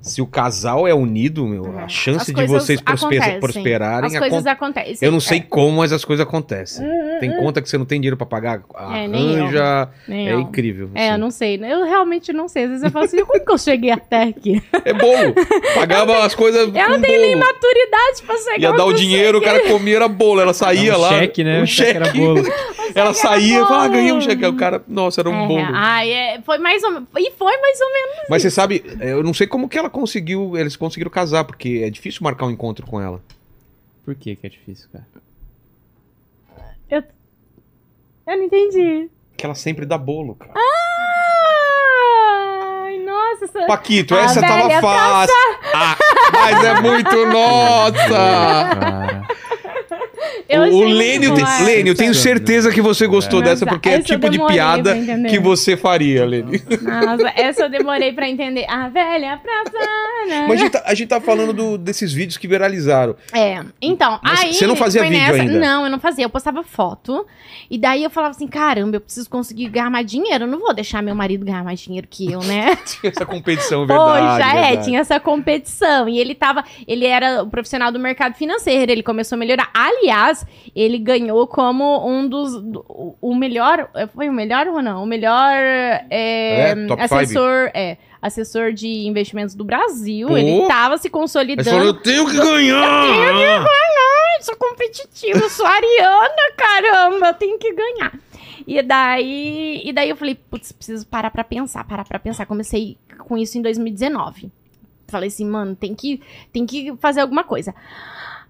Se o casal é unido, meu, a As chance de coisas vocês prosper- prosperarem As coisas acon- acontecem. Eu não sei É, como, mas as coisas acontecem. Tem conta que você não tem dinheiro pra pagar, É, nem eu. arranja. nem É eu. incrível. É, eu assim. não sei. Eu realmente não sei. Às vezes eu falo assim, como que eu cheguei até aqui? É bolo. Pagava as coisas Eu não tenho nem maturidade pra chegar Ia dar o eu dinheiro, o cara comia era bolo. Ela saía Era um lá. cheque, né? Um O cheque era bolo. Ela saía e falava, ah, ganhei um cheque. Aí O cara, nossa, era um É, bolo. ai, é, foi mais ou menos. E foi mais ou menos. Mas você sabe, eu não sei como que ela conseguiu, eles conseguiram casar, porque é difícil marcar um encontro com ela. Por que que é difícil, cara? Eu, eu não entendi. Que ela sempre dá bolo, cara. Ai, nossa. Essa... Paquito, A essa tava velha fácil. Ah, mas é muito nossa. Cara. Eu o Lênio, tem- essa. Lênio, eu tenho certeza que você gostou Nossa, dessa, porque é tipo de piada que você faria, Lênio. Nossa, essa eu demorei pra entender. A velha praça. né? Mas a gente, tá, a gente tá falando do- desses vídeos que viralizaram. É, então, Mas aí... você não fazia vídeo ainda? Não, eu não fazia, eu postava foto, e daí eu falava assim, caramba, eu preciso conseguir ganhar mais dinheiro, eu não vou deixar meu marido ganhar mais dinheiro que eu, né? Tinha essa competição, verdade. Poxa, é, verdade. tinha essa competição, e ele tava, ele era o profissional do mercado financeiro, ele começou a melhorar, aliás, ele ganhou como um dos, do- o- o melhor, foi o melhor ou não? O melhor é, É, top assessor, é, assessor de investimentos do Brasil, Pô. ele tava se Aí você falou, consolidando, eu tenho que ganhar! eu sou competitiva, eu sou ariana, caramba, eu tenho que ganhar. E daí, e daí eu falei, putz, preciso parar pra pensar, parar pra pensar. Comecei com isso em 2019. Falei assim, mano, tem que, tem que fazer alguma coisa.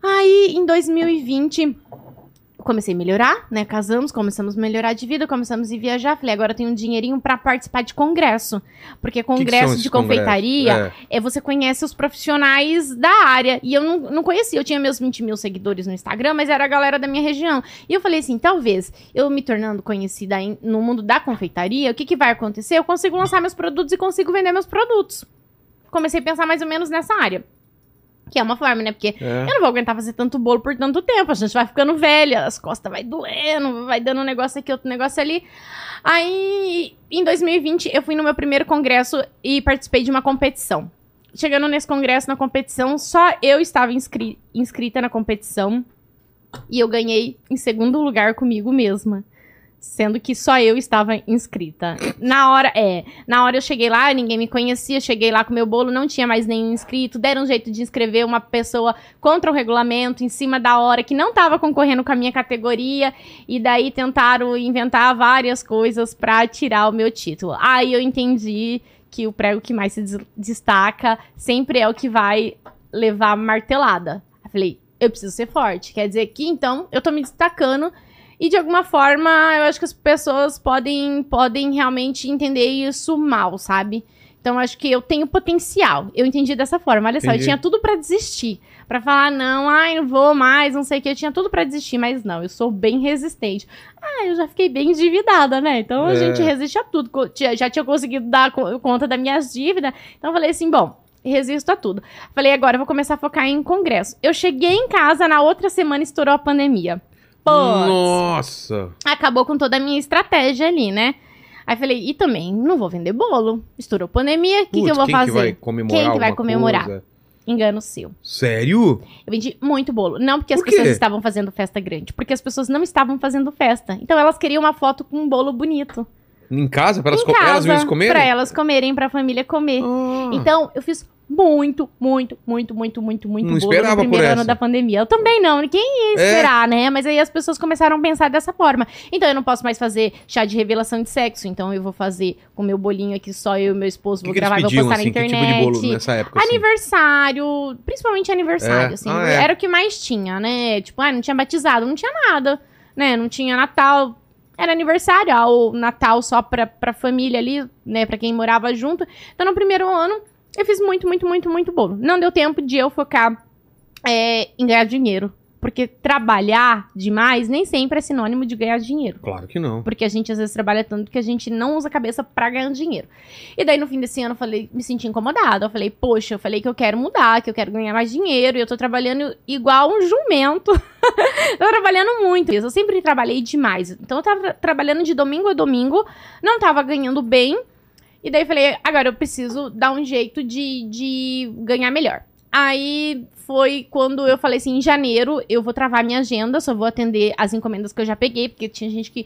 Aí, em 2020, comecei a melhorar, né? Casamos, começamos a melhorar de vida, começamos a viajar. Falei, agora eu tenho um dinheirinho pra participar de congresso. Porque Que que congresso esses de confeitaria É. é você conhece os profissionais da área. E eu não, não conhecia. Eu tinha meus 20 mil seguidores no Instagram, mas era a galera da minha região. E eu falei assim: talvez eu me tornando conhecida em- no mundo da confeitaria, o que, que vai acontecer? Eu consigo lançar meus produtos e consigo vender meus produtos. Comecei a pensar mais ou menos nessa área. Que é uma forma, né? Porque É. eu não vou aguentar fazer tanto bolo por tanto tempo. A gente vai ficando velha, as costas vai doendo, vai dando um negócio aqui, outro negócio ali. Aí, em 2020, eu fui no meu primeiro congresso e participei de uma competição. Chegando nesse congresso, na competição, só eu estava inscri- inscrita na competição. E eu ganhei em segundo lugar comigo mesma. Sendo que só eu estava inscrita. Na hora, é. Na hora eu cheguei lá, ninguém me conhecia. Cheguei lá com meu bolo, não tinha mais nenhum inscrito. Deram um jeito de inscrever uma pessoa contra o regulamento, em cima da hora, que não estava concorrendo com a minha categoria. E daí tentaram inventar várias coisas pra tirar o meu título. Aí eu entendi que o prego que mais se des- destaca sempre é o que vai levar martelada. Falei, eu preciso ser forte. Quer dizer que então eu tô me destacando e de alguma forma eu acho que as pessoas podem, podem realmente entender isso mal, sabe? Então eu acho que eu tenho potencial. Eu entendi dessa forma. Olha só, eu tinha tudo pra desistir. Pra falar, não, ai, não vou mais, não sei o que. Eu tinha tudo pra desistir, mas não, eu sou bem resistente. Ah, eu já fiquei bem endividada, né? Então a É. gente resiste a tudo. Já tinha conseguido dar co- conta das minhas dívidas. Então eu falei assim, bom, resisto a tudo. Falei, agora eu vou começar a focar em congresso. Eu cheguei em casa, na outra semana estourou a pandemia. Nossa! acabou com toda a minha estratégia ali, né? Aí falei, e também, não vou vender bolo. Estourou pandemia, o que, que eu vou quem fazer? Que vai comemorar Quem que vai comemorar? coisa? Engano seu. Sério? Eu vendi muito bolo. Não porque as quê? pessoas estavam fazendo festa grande, porque as pessoas não estavam fazendo festa. Então elas queriam uma foto com um bolo bonito. Em casa? Pra elas, co- elas comerem? Pra elas comerem, pra família comer. Ah. Então, eu fiz muito, muito, muito, muito, muito, muito Não esperava no primeiro ano da pandemia. Eu também não, ninguém ia É. esperar, né? Mas aí as pessoas começaram a pensar dessa forma. Então, eu não posso mais fazer chá de revelação de sexo. Então, eu vou fazer com meu bolinho aqui, só eu e meu esposo, O vou que, que gravar e vou pediam, postar assim? na Que internet. tipo de bolo nessa época, assim? Aniversário, principalmente aniversário, É? assim. Ah, é. Era o que mais tinha, né? Tipo, ah, não tinha batizado, não tinha nada, né? Não tinha Natal. Era aniversário, ah, o Natal só pra, pra família ali, né? Pra quem morava junto. Então, no primeiro ano, eu fiz muito, muito, muito, muito bolo. Não deu tempo de eu focar é, em ganhar dinheiro. Porque trabalhar demais nem sempre é sinônimo de ganhar dinheiro. Claro que não. Porque a gente às vezes trabalha tanto que a gente não usa a cabeça pra ganhar dinheiro. E daí no fim desse ano eu falei, me senti incomodada. Eu falei, poxa, eu falei que eu quero mudar, que eu quero ganhar mais dinheiro. E eu tô trabalhando igual um jumento. tô trabalhando muito. Eu sempre trabalhei demais. Então eu tava trabalhando de domingo a domingo, não tava ganhando bem. E daí eu falei, agora eu preciso dar um jeito de, de ganhar melhor. Aí foi quando eu falei assim, em janeiro eu vou travar minha agenda, só vou atender as encomendas que eu já peguei, porque tinha gente que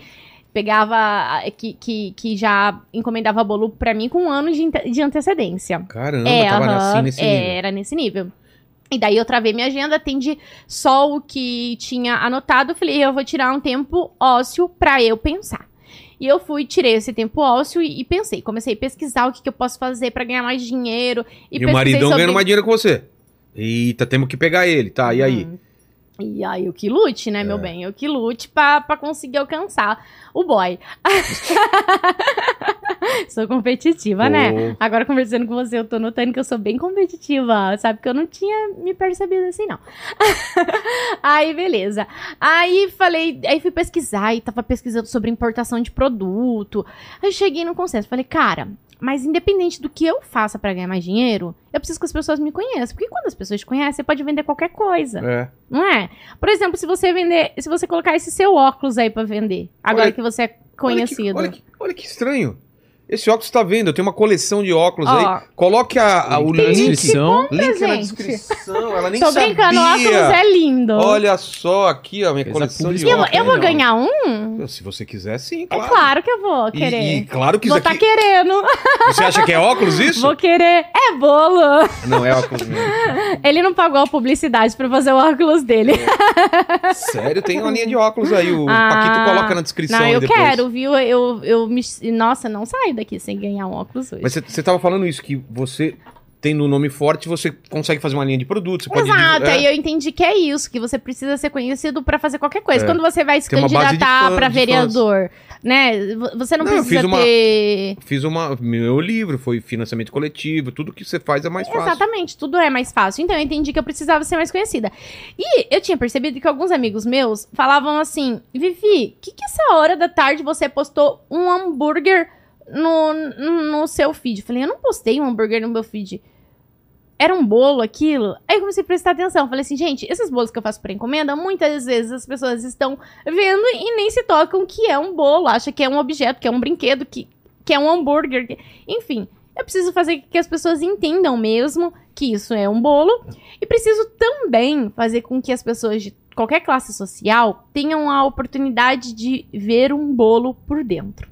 pegava, que, que, que já encomendava bolo pra mim com um ano de, de antecedência. Caramba, É, tava assim nesse é, nível. era nesse nível. E daí eu travei minha agenda, atendi só o que tinha anotado. Falei, eu vou tirar um tempo ósseo pra eu pensar. E eu fui, tirei esse tempo ósseo e, e pensei. Comecei a pesquisar o que, que eu posso fazer pra ganhar mais dinheiro. E, E, o maridão sobre- ganhando mais dinheiro que você. Eita, temos que pegar ele, tá? E aí? Hum. E aí, eu que lute, né, meu É. bem? Eu que lute pra, pra conseguir alcançar o boy. sou competitiva, né? Pô. Agora, conversando com você, eu tô notando que eu sou bem competitiva. Sabe que eu não tinha me percebido assim, não. aí, beleza. Aí, falei... Aí, fui pesquisar e tava pesquisando sobre importação de produto. Aí, cheguei no consenso. Falei, cara... Mas independente do que eu faça pra ganhar mais dinheiro, eu preciso que as pessoas me conheçam. Porque quando as pessoas te conhecem, você pode vender qualquer coisa. É. Não é? Por exemplo, se você vender, se você colocar esse seu óculos aí pra vender, agora Olha- que você é conhecido. Olha que, olha que- olha que estranho. Esse óculos tá vendo, eu tenho uma coleção de óculos Ó. aí. Coloque a, a- o Link descrição. Link na gente. descrição. Ela nem Tô sabia. brincando, o óculos é lindo. Olha só aqui, ó, minha Fez a coleção de eu, óculos. eu vou ganhar um? Se você quiser, sim, É claro. claro que eu vou E- querer. E, claro que vou isso tá aqui. querendo. Você acha que é óculos isso? Vou querer. É bolo. Não, é óculos mesmo. Ele não pagou a publicidade pra fazer o óculos dele. Sério, tem uma linha de óculos aí. O Ah, Paquito coloca na descrição não, aí eu depois. quero, viu? Eu, eu me. Nossa, não saio daqui sem ganhar um óculos hoje. Mas você, você tava falando isso, que você tendo um nome forte, você consegue fazer uma linha de produtos. Você pode Exato, é. aí eu entendi que é isso, que você precisa ser conhecido pra fazer qualquer coisa. É. Quando você vai se Tem uma candidatar de vereador, né? Você não, Não, precisa fiz uma- ter. Fiz uma. Meu livro foi financiamento coletivo, tudo que você faz é mais fácil. Exatamente, tudo é mais fácil. Então eu entendi que eu precisava ser mais conhecida. E eu tinha percebido que alguns amigos meus falavam assim: Vivi, que que essa hora da tarde você postou um hambúrguer no, no seu feed? Eu falei, eu não postei um hambúrguer no meu feed. Era um bolo aquilo. Aí eu comecei a prestar atenção. Falei assim, gente, esses bolos que eu faço por encomenda, muitas vezes as pessoas estão vendo e nem se tocam que é um bolo. Acha que é um objeto, que é um brinquedo, que, que é um hambúrguer. que- Enfim, eu preciso fazer que as pessoas entendam mesmo que isso é um bolo. E preciso também fazer com que as pessoas de qualquer classe social tenham a oportunidade de ver um bolo por dentro.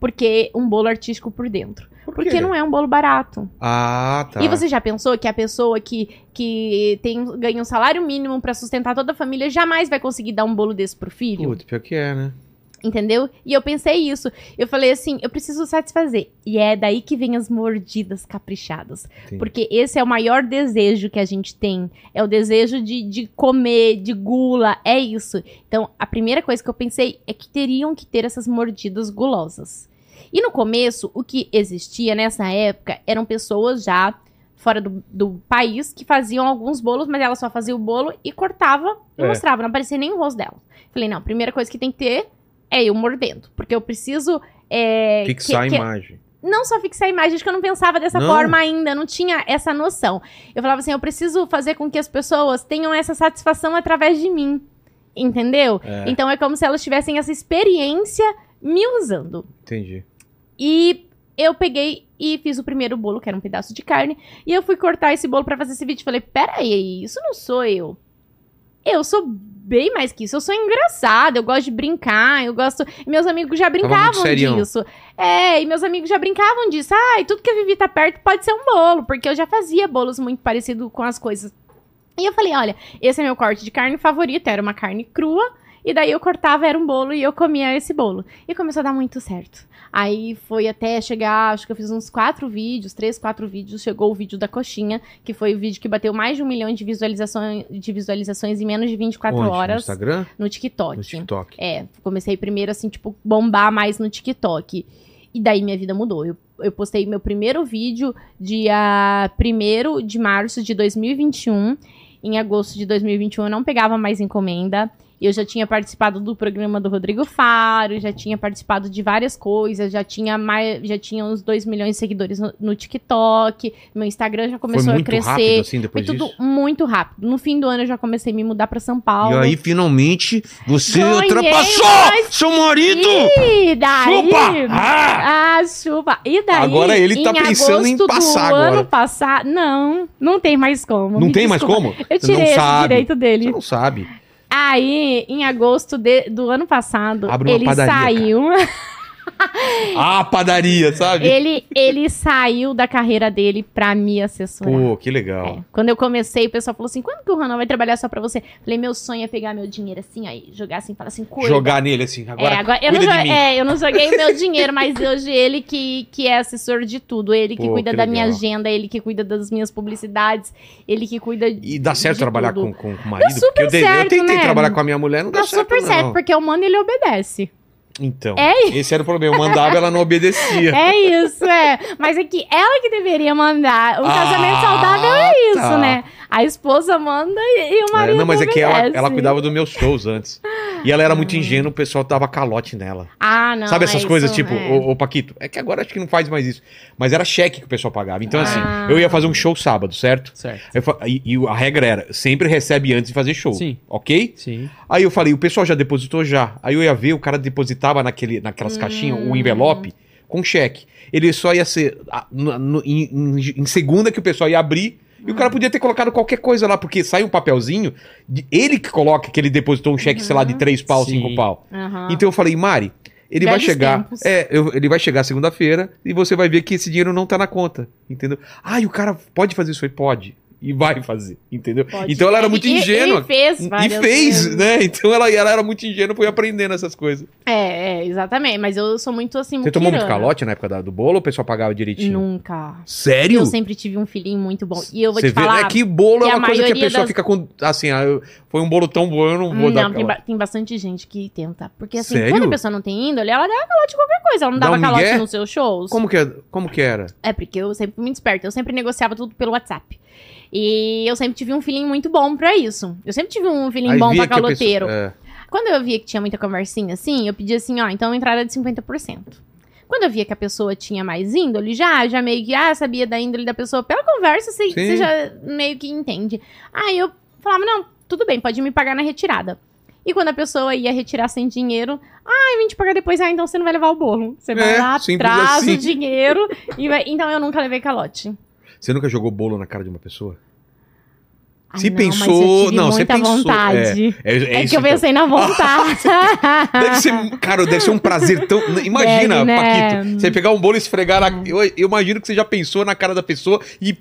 Porque um bolo artístico por dentro. Por Porque não é um bolo barato. Ah, tá. E você já pensou que a pessoa que, que tem, ganha um salário mínimo pra sustentar toda a família jamais vai conseguir dar um bolo desse pro filho? Putz, pior que é, né? Entendeu? E eu pensei isso. Eu falei assim, eu preciso satisfazer. E é daí que vem as mordidas caprichadas. Entendi. Porque esse é o maior desejo que a gente tem. É o desejo de, de comer, de gula, é isso. Então, a primeira coisa que eu pensei é que teriam que ter essas mordidas gulosas. E no começo, o que existia nessa época eram pessoas já fora do, do país que faziam alguns bolos, mas ela só fazia o bolo e cortava e É. mostrava, não aparecia nem o rosto dela. Falei, não, a primeira coisa que tem que ter é eu mordendo. Porque eu preciso. é, Fixar que- a que- imagem. não só fixar a imagem, acho que eu não pensava dessa Não? forma ainda, não tinha essa noção. Eu falava assim, eu preciso fazer com que as pessoas tenham essa satisfação através de mim. Entendeu? É. Então é como se elas tivessem essa experiência me usando. Entendi. E eu peguei e fiz o primeiro bolo, que era um pedaço de carne, e eu fui cortar esse bolo pra fazer esse vídeo. Falei, peraí, isso não sou eu. Eu sou bem mais que isso. Eu sou engraçada, eu gosto de brincar, eu gosto. e Meus amigos já muito brincavam disso. É, e meus amigos já brincavam disso. Ai, tudo que a Vivi tá perto pode ser um bolo, porque eu já fazia bolos muito parecidos com as coisas. E eu falei, olha, esse é meu corte de carne favorito, era uma carne crua. E daí eu cortava, era um bolo, e eu comia esse bolo. E começou a dar muito certo. Aí foi até chegar, acho que eu fiz uns quatro vídeos, três, quatro vídeos. Chegou o vídeo da coxinha, que foi o vídeo que bateu mais de um milhão de visualizações, de visualizações em menos de 24 Onde? No horas Instagram? no TikTok. No TikTok. É, comecei primeiro, assim, tipo, bombar mais no TikTok. E daí minha vida mudou. Eu, eu postei meu primeiro vídeo dia 1 de março de 2021. Em agosto de 2021 eu não pegava mais encomenda. Eu já tinha participado do programa do Rodrigo Faro, já tinha participado de várias coisas, já tinha mais, já tinha uns 2 milhões de seguidores no, no TikTok. Meu Instagram já começou Foi a crescer. rápido assim Foi depois tudo disso? muito rápido. No fim do ano eu já comecei a me mudar pra São Paulo. E aí, finalmente, você Ganhei ultrapassou mais- seu marido! E daí? Chupa! Ah! Ah, chupa. E daí? Agora ele tá pensando em passar do agora. ano passado. Não, não tem mais como. Não me tem mais desculpa. como? Eu tirei sabe. direito dele. Você não sabe. Aí, em agosto de- do ano passado, ele padaria, saiu. Ah, padaria, sabe? Ele, ele saiu da carreira dele pra me assessorar. Pô, que legal. É. Quando eu comecei, o pessoal falou assim: quando que o Ronan vai trabalhar só pra você? Falei, meu sonho é pegar meu dinheiro assim, aí, jogar assim, falar assim, cuida. Jogar nele assim, agora, é, agora eu, não cuida de jo- mim. é, eu não joguei meu dinheiro, mas hoje ele que, que é assessor de tudo. Ele que Pô, cuida que da minha legal. agenda, ele que cuida das minhas publicidades, ele que cuida E dá certo de trabalhar tudo. com, com, o marido? super Porque eu, dei- eu certo, tentei né? trabalhar com a minha mulher, não dá Tá certo super não. certo, porque eu mando e ele obedece. Então, É esse era o problema. Eu mandava, ela não obedecia. É isso, é. Mas é que ela que deveria mandar. Um Ah, casamento saudável é isso, tá. né? A esposa manda e, o É, marido não, mas é que ela, obedece. ela cuidava dos meus shows antes. E ela era muito ingênua, o pessoal dava calote nela. Ah, não. Sabe essas é coisas, isso, tipo, é. ô, ô, Paquito, é que agora acho que não faz mais isso. Mas era cheque que o pessoal pagava. Então, assim, Ah. eu ia fazer um show sábado, certo? Certo. Eu e, e a regra era, sempre recebe antes de fazer show. Sim. Ok? Sim. Aí eu falei, o pessoal já depositou já. Aí eu ia ver, o cara depositava naquele, naquelas caixinhas, o envelope, com cheque. Ele só ia ser ah, no- no- em, em- em segunda que o pessoal ia abrir. E o cara podia ter colocado qualquer coisa lá, porque sai um papelzinho, de- ele que coloca que ele depositou um cheque, sei lá, de três pau, Sim. cinco pau. Aham. Então eu falei, Mari, ele vai chegar. tempos. É, eu- ele vai chegar segunda-feira e você vai ver que esse dinheiro não tá na conta. Entendeu? Ah, e o cara pode fazer isso aí? Pode. E vai fazer, entendeu? Pode. Então ela era muito E- ingênua. E fez E fez, né? Então ela, ela era muito ingênua, foi aprendendo essas coisas. É, é, exatamente. Mas eu sou muito assim, Você tomou muito calote na época da- do bolo ou o pessoal pagava direitinho? Nunca. Sério? Eu sempre tive um filhinho muito bom. E eu vou Você te vê, falar. é que bolo que é uma coisa que a pessoa das- fica com. Assim, ah, eu- foi um bolo tão bom, eu não vou dar Não, tem, ba- tem bastante gente que tenta. Porque assim, Sério? quando a pessoa não tem índole, ela dá calote em qualquer coisa. Ela não dava um calote migué? nos seus shows. Como que, é- como que era? É, porque eu sempre fui muito esperta. Eu sempre negociava tudo pelo WhatsApp. E eu sempre tive um feeling muito bom pra isso. Eu sempre tive um feeling Aí bom pra pessoa- caloteiro. é. Quando eu via que tinha muita conversinha assim, eu pedia assim, ó, então entrada de 50%. Quando eu via que a pessoa tinha mais índole, já, já meio que, ah, sabia da índole da pessoa, pela conversa, você, você já meio que entende. Aí eu falava, não, tudo bem, pode me pagar na retirada. E quando a pessoa ia retirar sem dinheiro, ah, eu vim te pagar depois, ah, então você não vai levar o bolo. Você vai É, lá, traz assim. o dinheiro e vai... Então eu nunca levei calote. Você nunca jogou bolo na cara de uma pessoa? Se não, pensou. Não, você pensou. vontade. É, é, é É, que eu então. pensei na vontade. Deve ser, cara, deve ser um prazer tão. Imagina, Deve, né? Paquito, você pegar um bolo e esfregar na. Eu, eu imagino que você já pensou na cara da pessoa e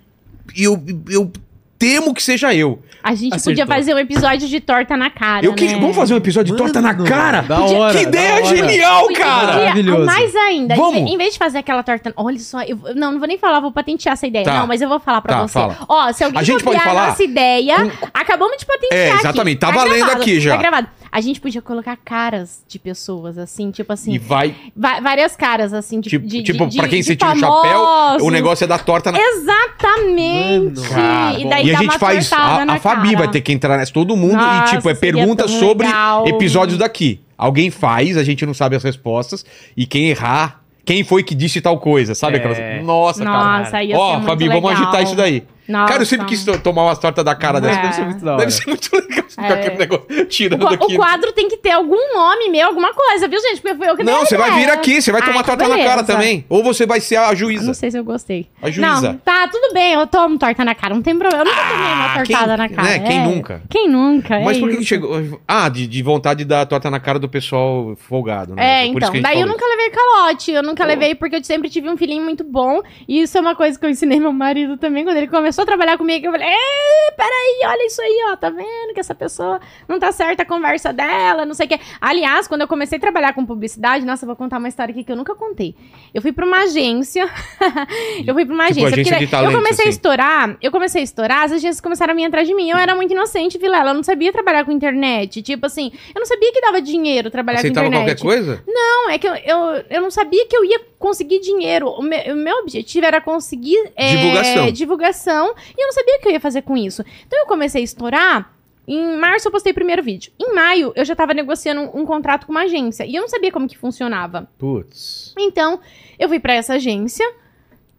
e eu, eu temo que seja eu. A gente Acertou. podia fazer um episódio de torta na cara. eu que, né? Vamos fazer um episódio de torta na Mano, cara? Da hora. que da ideia hora. genial, Podia- cara! podia- Maravilhoso. Mais ainda, em Vamos. ve- em vez de fazer aquela torta. Olha só, eu, não, não vou nem falar, vou patentear essa ideia. Tá. Não, mas eu vou falar pra Tá, você. fala. Ó, se alguém A gente pode copiar falar? a nossa ideia, acabamos de patentear. É, aqui. exatamente, tá valendo gravado, aqui já. Tá gravado. A gente podia colocar caras de pessoas, assim, tipo assim. E vai. va- várias caras, assim, de. Tipo, de, tipo de- pra quem você tira o chapéu, o negócio é da torta na Exatamente. Mano. Cara, e daí e a dá gente uma faz. A, a Fabi cara. vai ter que entrar nessa, todo mundo, Nossa, e tipo, é pergunta sobre legal. episódios daqui. Alguém faz, a gente não sabe as respostas, e quem errar, quem foi que disse tal coisa, sabe? É. Aquelas... Nossa, cara. Nossa, ia ser Ó, Fabi, vamos agitar isso daí. Nossa. Cara, eu sempre quis to- tomar umas tortas da cara dessa. É. Deve ser muito da hora. Deve ser muito legal ficar É. aquele negócio tirando O, aqui. o quadro tem que ter algum nome meu, alguma coisa, viu, gente? Porque foi eu que Não, você vai vir aqui, você vai Ai, tomar que torta na cara beleza. também. Ou você vai ser a Eu juíza. não sei se eu gostei. A juíza. Não, tá, tudo bem, eu tomo torta na cara, não tem problema. Eu nunca tomei uma Ah, tortada quem- na cara. né, quem é. nunca? Quem nunca? Mas é por que chegou. Ah, de, de vontade de dar torta na cara do pessoal folgado, né? É, então, daí eu nunca levei calote, eu nunca levei porque eu sempre tive um filhinho muito bom, e isso é uma coisa que eu ensinei meu marido também, quando ele começou a trabalhar comigo, eu falei, "Ê, peraí, olha isso aí, ó, tá vendo que essa pessoa não tá certa a conversa dela, não sei o que. Aliás, quando eu comecei a trabalhar com publicidade, nossa, eu vou contar uma história aqui que eu nunca contei. Eu fui pra uma agência, eu fui pra uma Tipo, agência, porque eu comecei a assim. estourar, eu comecei a estourar, as agências começaram a vir atrás de mim, eu era muito inocente, Vilela, eu não sabia trabalhar com internet, tipo assim, eu não sabia que dava dinheiro trabalhar Aceitava com internet. qualquer coisa? Não, é que eu, eu, eu não sabia que eu ia conseguir dinheiro. O meu, o meu objetivo era conseguir é, Divulgação. divulgação e eu não sabia o que eu ia fazer com isso. Então eu comecei a estourar. Em março eu postei o primeiro vídeo. Em maio eu já tava negociando um, um contrato com uma agência e eu não sabia como que funcionava. Putz. Então eu fui pra essa agência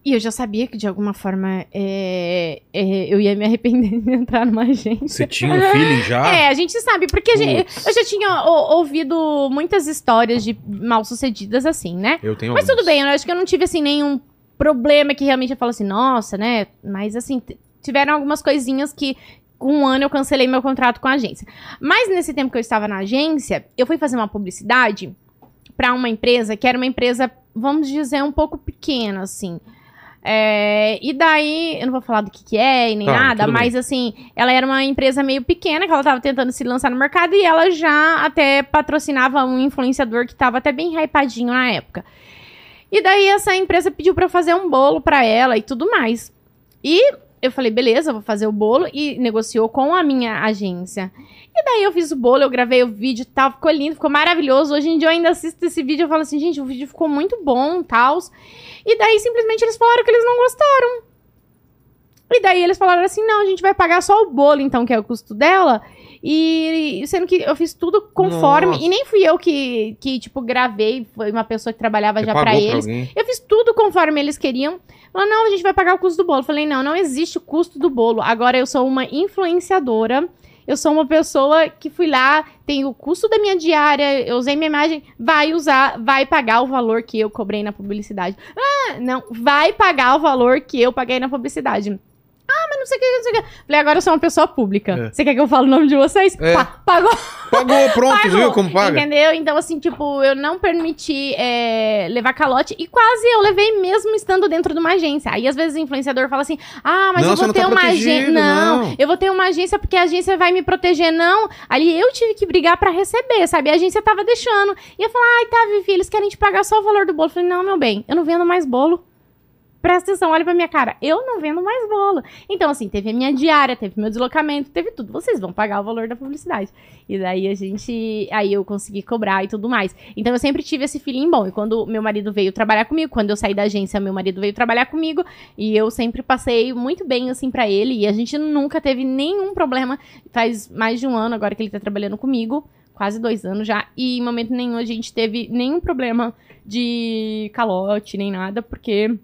e eu já sabia que de alguma forma é, é, eu ia me arrepender de entrar numa agência. Você tinha um feeling já? É, a gente sabe, porque a gente- eu já tinha o- ouvido muitas histórias de mal-sucedidas assim, né? Eu tenho Mas tudo bem, eu acho que eu não tive, assim, nenhum problema que realmente eu falo assim, nossa, né? Mas, assim, tiveram algumas coisinhas que com um ano eu cancelei meu contrato com a agência. Mas nesse tempo que eu estava na agência, eu fui fazer uma publicidade pra uma empresa que era uma empresa, vamos dizer, um pouco pequena, assim. É, e daí, eu não vou falar do que, que é e nem Tá, nada, mas assim, ela era uma empresa meio pequena que ela tava tentando se lançar no mercado e ela já até patrocinava um influenciador que tava até bem hypadinho na época. E daí essa empresa pediu pra eu fazer um bolo pra ela e tudo mais. E eu falei, beleza, vou fazer o bolo e negociou com a minha agência. E daí eu fiz o bolo, eu gravei o vídeo e tal, ficou lindo, ficou maravilhoso. Hoje em dia eu ainda assisto esse vídeo e falo assim, gente, o vídeo ficou muito bom, tal. E daí simplesmente eles falaram que eles não gostaram. E daí eles falaram assim, não, a gente vai pagar só o bolo, então, que é o custo dela. E sendo que eu fiz tudo conforme. Nossa. E nem fui eu que, que, tipo, gravei, foi uma pessoa que trabalhava Você já pagou pra eles. alguém? Eu fiz tudo conforme eles queriam. Falou, não, a gente vai pagar o custo do bolo. Eu falei, não, não existe o custo do bolo. Agora eu sou uma influenciadora. Eu sou uma pessoa que fui lá, tem o custo da minha diária, eu usei minha imagem, vai usar, vai pagar o valor que eu cobrei na publicidade. Ah, não, vai pagar o valor que eu paguei na publicidade. Ah, mas não sei o que, não sei o que. Falei, agora eu sou uma pessoa pública. É. Você quer que eu fale o nome de vocês? É. Pá, pagou. Pagou, pronto, Pagou, viu como paga? Entendeu? Então, assim, tipo, eu não permiti é, levar calote e quase eu levei mesmo estando dentro de uma agência. Aí, às vezes, o influenciador fala assim: ah, mas Não, eu vou ter tá uma agência. Não, não. eu vou ter uma agência porque a agência vai me proteger. Não. Ali eu tive que brigar pra receber, sabe? A agência tava deixando. E eu falei: ai, tá, Vivi, eles querem te pagar só o valor do bolo. Eu falei: não, meu bem, eu não vendo mais bolo. Presta atenção, olha pra minha cara. Eu não vendo mais bolo. Então, assim, teve a minha diária, teve meu deslocamento, teve tudo. Vocês vão pagar o valor da publicidade. E daí a gente. Aí eu consegui cobrar e tudo mais. Então eu sempre tive esse feeling bom. E quando meu marido veio trabalhar comigo, quando eu saí da agência, meu marido veio trabalhar comigo. E eu sempre passei muito bem, assim, pra ele. E a gente nunca teve nenhum problema. Faz mais de um ano agora que ele tá trabalhando comigo. Quase dois anos já. E em momento nenhum a gente teve nenhum problema de calote, nem nada, porque.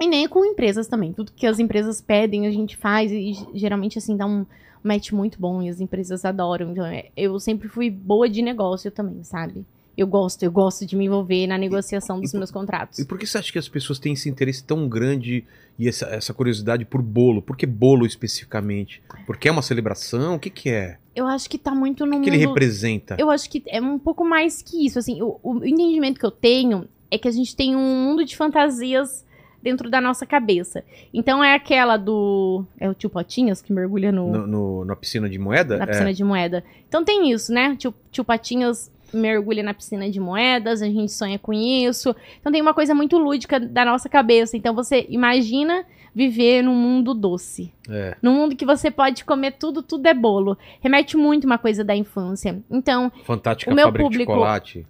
E nem com empresas também. Tudo que as empresas pedem, a gente faz. E geralmente, assim, dá um match muito bom. E as empresas adoram. Então, é, eu sempre fui boa de negócio também, sabe? Eu gosto, eu gosto de me envolver na negociação dos e- meus contratos. E por que você acha que as pessoas têm esse interesse tão grande e essa, essa curiosidade por bolo? Por que bolo especificamente? Porque é uma celebração? O que, que é? Eu acho que tá muito no O que mundo... ele representa? Eu acho que é um pouco mais que isso, assim, o, o entendimento que eu tenho é que a gente tem um mundo de fantasias dentro da nossa cabeça. Então é aquela do... É o tio Potinhas que mergulha no, No- no- na piscina de moeda? na piscina de moeda. Então tem isso, né? Tio, tio Patinhas mergulha na piscina de moedas, a gente sonha com isso. Então tem uma coisa muito lúdica da nossa cabeça. Então você imagina viver num mundo doce. É. é. Num mundo que você pode comer tudo, tudo é bolo. Remete muito uma coisa da infância. Então, Fantástica O meu público- de chocolate.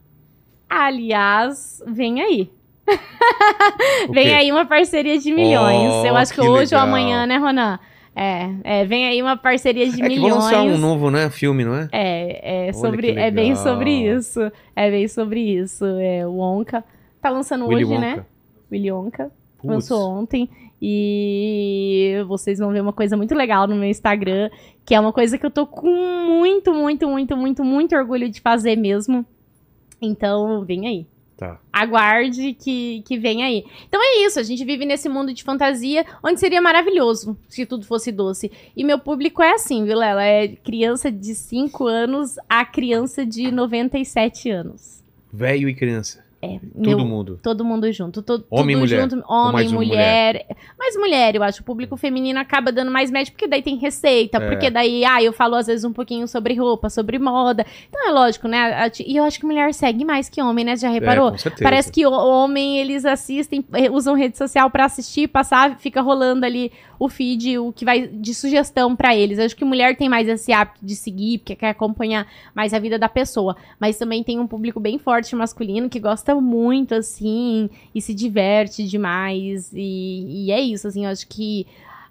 aliás, vem aí. Vem aí uma parceria de milhões. Oh, Eu acho que, que hoje ou legal. amanhã, né, Ronan? É, é, vem aí uma parceria de É que milhões. vão lançar um novo, né? Filme, não é? É, é, sobre, que é bem sobre isso. É bem sobre isso. É, o Onca tá lançando Willy hoje, Wonka. né? Willy Onca. Lançou ontem. E vocês vão ver uma coisa muito legal no meu Instagram, que é uma coisa que eu tô com muito, muito, muito, muito, muito orgulho de fazer mesmo. Então, vem aí. Tá. Aguarde que, que vem aí. Então é isso, a gente vive nesse mundo de fantasia, onde seria maravilhoso se tudo fosse doce. E meu público é assim, viu, Lela? É criança de 5 anos a criança de 97 anos. Velho e criança. É, Todo meu- mundo. Todo mundo junto. To, Homem e mulher. junto. Ou Homem, mais uma mulher. Mais mulher, eu acho. O público feminino acaba dando mais match, porque daí tem receita. É. Porque daí, ah, eu falo às vezes um pouquinho sobre roupa, sobre moda. Então é lógico, né? E eu acho que mulher segue mais que homem, né? Já reparou? É, com certeza. Parece que o homem, eles assistem, eh, usam rede social pra assistir, passar, fica rolando ali o feed, o que vai de sugestão pra eles. Eu acho que mulher tem mais esse hábito de seguir, porque quer acompanhar mais a vida da pessoa. Mas também tem um público bem forte masculino que gosta muito, assim, e se diverte demais. E, e é isso, assim, eu acho que.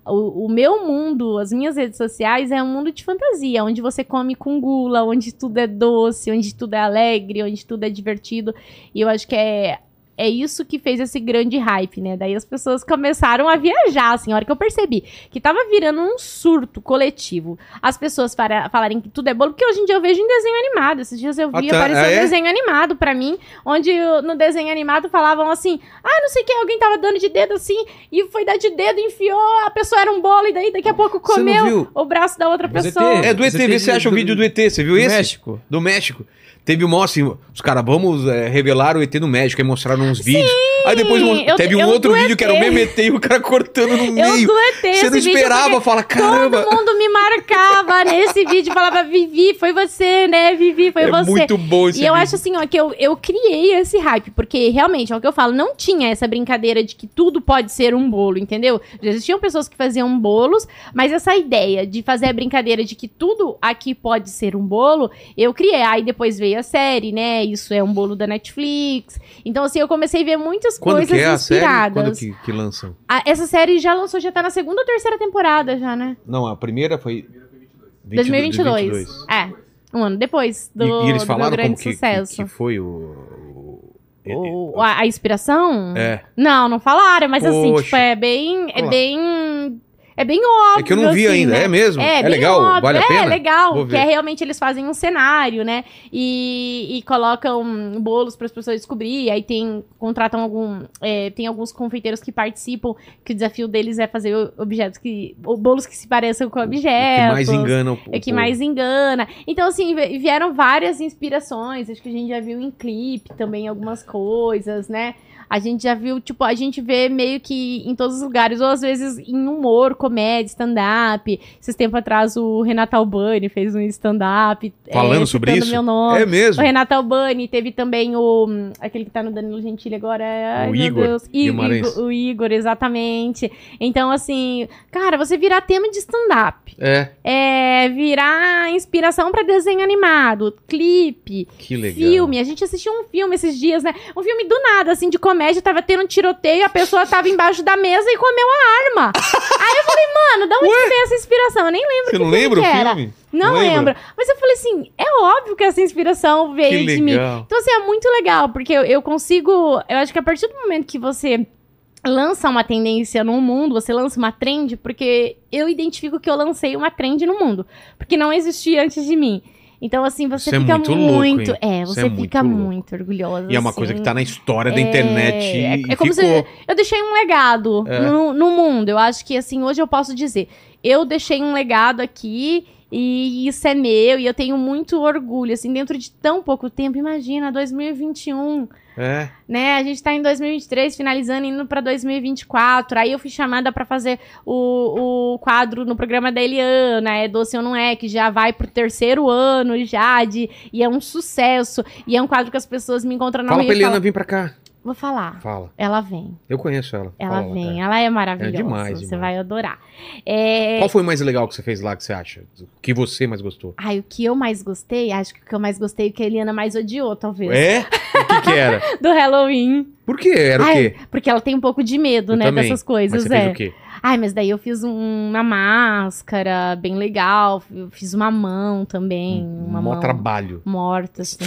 O, o meu mundo, as minhas redes sociais, é um mundo de fantasia, onde você come com gula, onde tudo é doce, onde tudo é alegre, onde tudo é divertido. E eu acho que é é isso que fez esse grande hype, né? Daí as pessoas começaram a viajar, assim, a hora que eu percebi que tava virando um surto coletivo. As pessoas para, falarem que tudo é bolo, porque hoje em dia eu vejo em desenho animado. Esses dias eu vi aparecer Ah, um é? desenho animado pra mim, onde uh, no desenho animado falavam assim: ah, não sei o que, alguém tava dando de dedo assim, e foi dar de dedo, enfiou, a pessoa era um bolo, e daí daqui a pouco Você comeu o braço da outra Mas pessoa. ET. É do ET, Você vê se teve acha o do- vídeo do ET, você viu esse? México. Do México. Teve o maior assim, os caras, vamos é, revelar o ET no México, aí mostraram uns vídeos. Aí depois eu- teve um eu outro vídeo ET. que era o mesmo ET e o cara cortando no Eu meio. do ET, Você não esperava, fala, caramba. Todo mundo me marcava nesse vídeo, falava, Vivi, foi você, né, Vivi, foi É você. muito bom esse E eu vídeo. acho assim, ó, que eu, eu criei esse hype, porque realmente, é o que eu falo, não tinha essa brincadeira de que tudo pode ser um bolo, entendeu? Já existiam pessoas que faziam bolos, mas essa ideia de fazer a brincadeira de que tudo aqui pode ser um bolo, eu criei. Aí depois veio a série, né? Isso é um bolo da Netflix. Então, assim, eu comecei a ver muitas Quando coisas que é a série? inspiradas. Quando que, que lançam? A- essa série já lançou, já tá na segunda ou terceira temporada já, né? Não, a primeira foi... 2022. 22. É, um ano depois do, e, e eles do falaram meu grande que, que, sucesso. que foi o... o- O- a, inspiração? É. Não, não falaram, mas assim, Poxa. tipo, é bem. É bem. É bem óbvio. É que eu não vi assim, ainda, né? é mesmo? É, É legal? óbvio. Vale a é, pena? legal. Vou Que é realmente eles fazem um cenário, né? E, e colocam bolos para as pessoas descobrir. Aí tem. Contratam algum. é, tem alguns confeiteiros que participam, que o desafio deles é fazer o- objetos que. bolos que se pareçam com O objetos. que mais engana o, É que o- mais engana. Então, assim, vi- vieram várias inspirações. Acho que a gente já viu em clipe também algumas coisas, né? A gente já viu, tipo, a gente vê meio que em todos os lugares, ou às vezes em humor, comédia, stand-up. Esses tempos atrás o Renato Albani fez um stand-up. Falando é, sobre isso? meu nome. É O mesmo? Renato Albani, teve também o. aquele que tá no Danilo Gentili agora. Ai, O meu Igor Deus. I- Guimarães. Igor- o Igor, exatamente. Então, assim, cara, você virar tema de stand-up É, é, virar inspiração pra desenho animado, clipe, que legal. filme. A gente assistiu um filme esses dias, né? Um filme do nada, assim, de comédia, tava tendo um tiroteio, a pessoa tava embaixo da mesa e comeu a arma. Aí eu falei, mano, da onde veio essa inspiração? Eu nem lembro Você que não lembra o que era. filme? Não, lembra? lembro. Mas eu falei assim, é óbvio que essa inspiração veio Que de mim. Então, assim, é muito legal, porque eu, eu consigo. Eu acho que a partir do momento que você lança uma tendência no mundo, você lança uma trend, porque eu identifico que eu lancei uma trend no mundo. Porque não existia antes de mim. Então, assim, você Isso é fica muito muito. louco, é, você é muito fica louco. muito orgulhosa. E é uma assim. coisa que tá na história da É, internet é- é como ficou. se eu deixei um legado É. no, no mundo. Eu acho que, assim, hoje eu posso dizer, eu deixei um legado aqui e isso é meu e eu tenho muito orgulho, assim, dentro de tão pouco tempo. Imagina, 2021, É. né? A gente tá em 2023, finalizando, indo pra 2024. Aí eu fui chamada pra fazer o, o quadro no programa da Eliana, é Doce ou Não É, que já vai pro terceiro ano já, de, e é um sucesso. E é um quadro que as pessoas me encontram na Fala pra Eliana falam, vir pra cá. Vou falar. Fala. Ela vem. Eu conheço ela. Ela Fala, vem, cara. ela é maravilhosa. É demais, Você demais. vai adorar. É... Qual foi o mais legal que você fez lá que você acha? O que você mais gostou? Ai, o que eu mais gostei, acho que o que eu mais gostei, o que a Eliana mais odiou, talvez. É? O que que era? Do Halloween. Por quê? Era o Ai, quê? Porque ela tem um pouco de medo, Eu né, também. dessas Mas coisas. você é. fez o quê? Ai, mas daí eu fiz um- uma máscara bem legal. Eu fiz uma mão também. Uma Mó mão trabalho. morta, assim.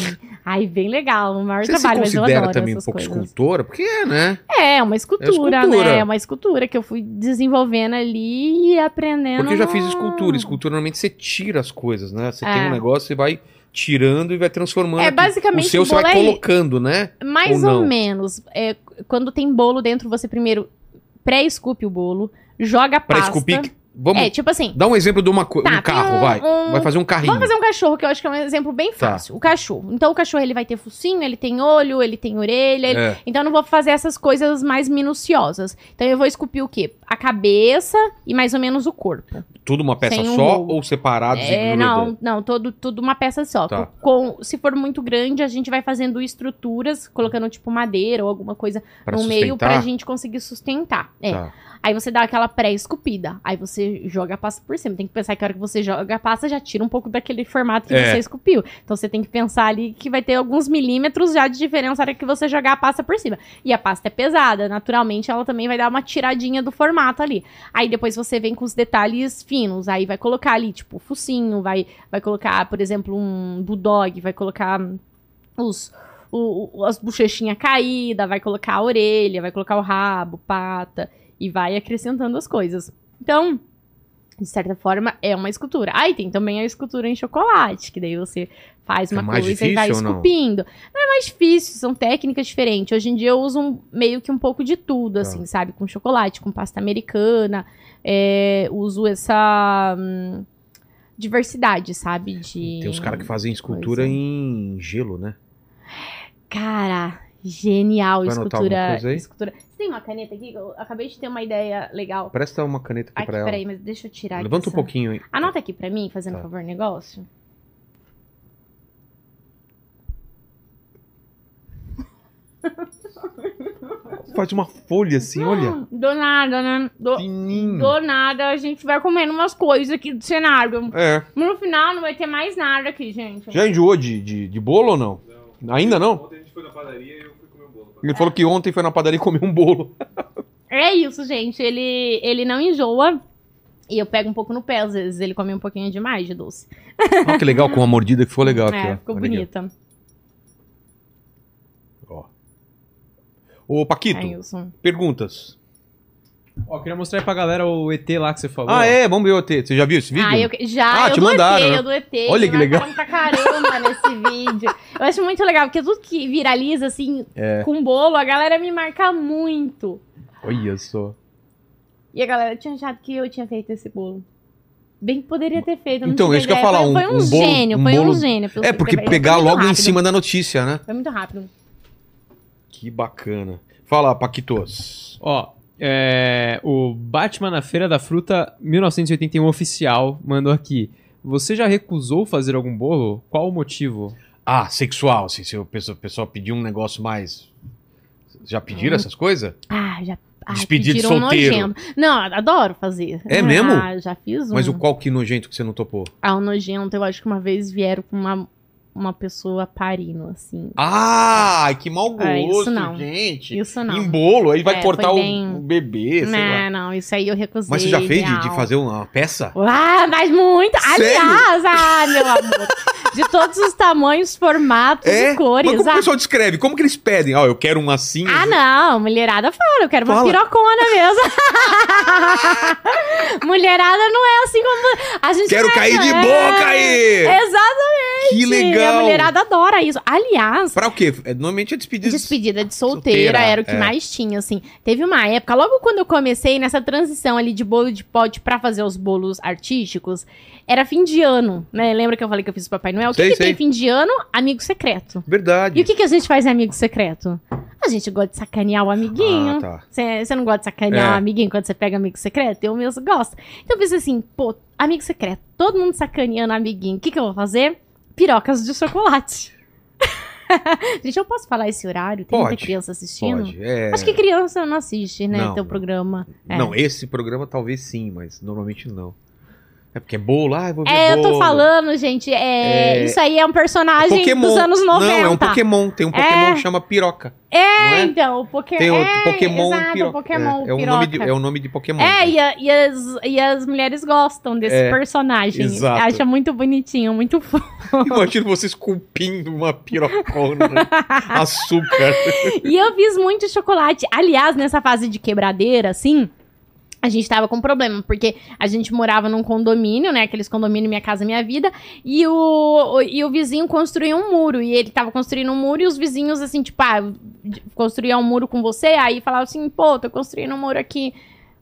Ai, bem legal. O maior Você trabalho, se mas eu considera adoro também um pouco coisas. escultora? Porque é, né? É, uma escultura, escultura. né? É uma escultura que eu fui desenvolvendo ali e aprendendo. Porque eu já fiz escultura. Escultura normalmente você tira as coisas, né? Você É. tem um negócio, você vai tirando e vai transformando. É, basicamente, o seu você vai é- colocando, né? Mais Ou ou, menos. É, quando tem bolo dentro, você primeiro pré-esculpe o bolo, joga a Pra pasta. esculpir. Vamos É, tipo assim, dar um exemplo de uma, Tá, um carro, um- vai. um- Vai fazer um carrinho. Vamos fazer um cachorro, que eu acho que é um exemplo bem Tá. fácil. O cachorro. Então, o cachorro ele vai ter focinho, ele tem olho, ele tem orelha. ele- É. Então, eu não vou fazer essas coisas mais minuciosas. Então, eu vou esculpir o quê? A cabeça e mais ou menos o corpo. Tudo uma peça Sem só ou separados É, e não, não, todo, tudo uma peça só. Tá. Com, se for muito grande, a gente vai fazendo estruturas, colocando tipo madeira ou alguma coisa Pra no meio sustentar? pra gente conseguir sustentar. É. Tá. Aí você dá aquela pré-esculpida. Aí você joga a pasta por cima. Tem que pensar que a hora que você joga a pasta já tira um pouco daquele formato que É. você esculpiu. Então você tem que pensar ali que vai ter alguns milímetros já de diferença na hora que você jogar a pasta por cima. E a pasta é pesada. Naturalmente ela também vai dar uma tiradinha do formato ali. Aí depois você vem com os detalhes finos. Aí vai colocar ali, tipo, focinho. Vai, vai colocar, por exemplo, um bulldog. Vai colocar os o, o- as bochechinhas caídas, vai colocar a orelha, vai colocar o rabo, pata, e vai acrescentando as coisas. Então, de certa forma, é uma escultura. Aí tem também a escultura em chocolate, que daí você faz É uma mais coisa e vai ou não? esculpindo. Não é mais difícil, são técnicas diferentes. Hoje em dia eu uso um- meio que um pouco de Tá. tudo, assim, sabe? Com chocolate, com pasta americana. é, uso essa hum, diversidade, sabe? De... Tem os caras que fazem escultura Coisa. em gelo, né? Cara, genial Vai escultura. coisa aí? escultura. Você tem uma caneta aqui? Eu acabei de ter uma ideia legal. Presta uma caneta aqui Aqui, pra ela. peraí, mas deixa eu tirar Levanta aqui um essa- pouquinho aí. Anota aqui pra mim, fazendo Tá. favor, negócio. Faz uma folha assim, olha. Do nada, né? Do, Fininho. do nada a gente vai comendo umas coisas aqui do cenário. É. Mas no final não vai ter mais nada aqui, gente. Já enjoou de, de, de bolo ou não? Ainda não? Ontem a gente foi na padaria e eu fui comer um bolo. Ele falou que ontem foi na padaria comer um bolo. É isso, gente. Ele, ele não enjoa. E eu pego um pouco no pé, às vezes. Ele come um pouquinho demais de doce. Olha que legal, com uma mordida que ficou legal aqui, é, ó. ficou Olha aqui, bonita. ó. Ô, Paquito, É perguntas. Ó, queria mostrar aí pra galera o ET lá que você falou. Ah, é? Vamos ver o ET. Você já viu esse vídeo? Ah, eu, já, Ah, eu te do mandaram, ET, né? eu do ET. Olha que legal. pra caramba nesse vídeo. Eu acho muito legal, porque tudo que viraliza, assim, É. com bolo, a galera me marca muito. Olha só. E a galera tinha achado que eu tinha feito esse bolo. Bem que poderia ter feito. eu não Então, tive isso que eu ia falar, Foi, um- foi um, um bolo- gênio, um foi bolo- um gênio. É, porque pegar logo em rápido. cima da notícia, né? Foi muito rápido. Que bacana. Fala, Paquitos. Ó, é, o Batman na Feira da Fruta 1981 oficial mandou aqui. Você já recusou fazer algum bolo? Qual o motivo? Ah, sexual. Se, se o pessoal, o pessoal pedir um negócio mais. Já pediram Hum. essas coisas? Ah, já. Ah, Despedida de pediram um solteiro. nojento. Não, adoro fazer. É mesmo? Ah, já fiz um. Mas o qual que nojento que você não topou? Ah, o nojento, eu acho que uma vez vieram com uma, uma pessoa parindo, assim. Ah, que mau gosto, Ah, isso não. gente. Isso não. Em bolo, aí vai É, cortar bem- o, bebê, sei lá. Não, não, isso aí eu recusei. Mas você já fez de, de fazer uma peça? Ah, mas muito. Sério? Aliás, ah, meu amor. De todos os tamanhos, formatos É? e cores. Mas como ah. o pessoal descreve? Como que eles pedem? Ó, eu quero um assim. Ah, não, mulherada fala, eu quero uma Fala. pirocona mesmo. mulherada não é assim como a gente Quero é, cair de é. boca aí! Exatamente. Que legal! A mulherada adora isso. Aliás, Pra o quê? É, normalmente é despedida. de- Despedida de solteira, Solteira, era o que é. mais tinha, assim. Teve uma época, logo quando eu comecei nessa transição ali de bolo de pote pra fazer os bolos artísticos, era fim de ano, né? Lembra que eu falei que eu fiz o Papai Noel? O que, que tem fim de ano? Amigo secreto. Verdade. E o que, que a gente faz em amigo secreto? A gente gosta de sacanear o amiguinho. Ah, tá. Você não gosta de sacanear É. o amiguinho quando você pega amigo secreto? Eu mesmo gosto. Então eu pensei assim, pô, amigo secreto, todo mundo sacaneando amiguinho. O que, que eu vou fazer? Pirocas de chocolate. gente, eu posso falar esse horário? Tem muita Pode, criança assistindo? Pode. É... Acho que criança não assiste, né? Não, teu não. programa. É. Não, esse programa talvez sim, mas normalmente não. É porque é bolo, ah, eu vou ver É, eu tô bolo. falando, gente. É, É- Isso aí é um personagem Pokémon. dos anos 90. Não, é um Pokémon. Tem um Pokémon É. que chama Piroca. É, é? então, o Pokémon. Tem o é, Pokémon exato, Piroca. Pokémon é, é o nome de, é o nome de Pokémon. É, e, a- e as, e as mulheres gostam desse É, personagem. exato. Acha muito bonitinho, muito fofo. Imagina você esculpindo uma pirocona. açúcar. E eu fiz muito chocolate. Aliás, nessa fase de quebradeira, assim, a gente tava com problema, porque a gente morava num condomínio, né? Aqueles condomínio Minha Casa Minha Vida, e o, o- e o vizinho construía um muro, e ele tava construindo um muro, e os vizinhos, assim, tipo, ah, construía um muro com você, aí falava assim, pô, tô construindo um muro aqui,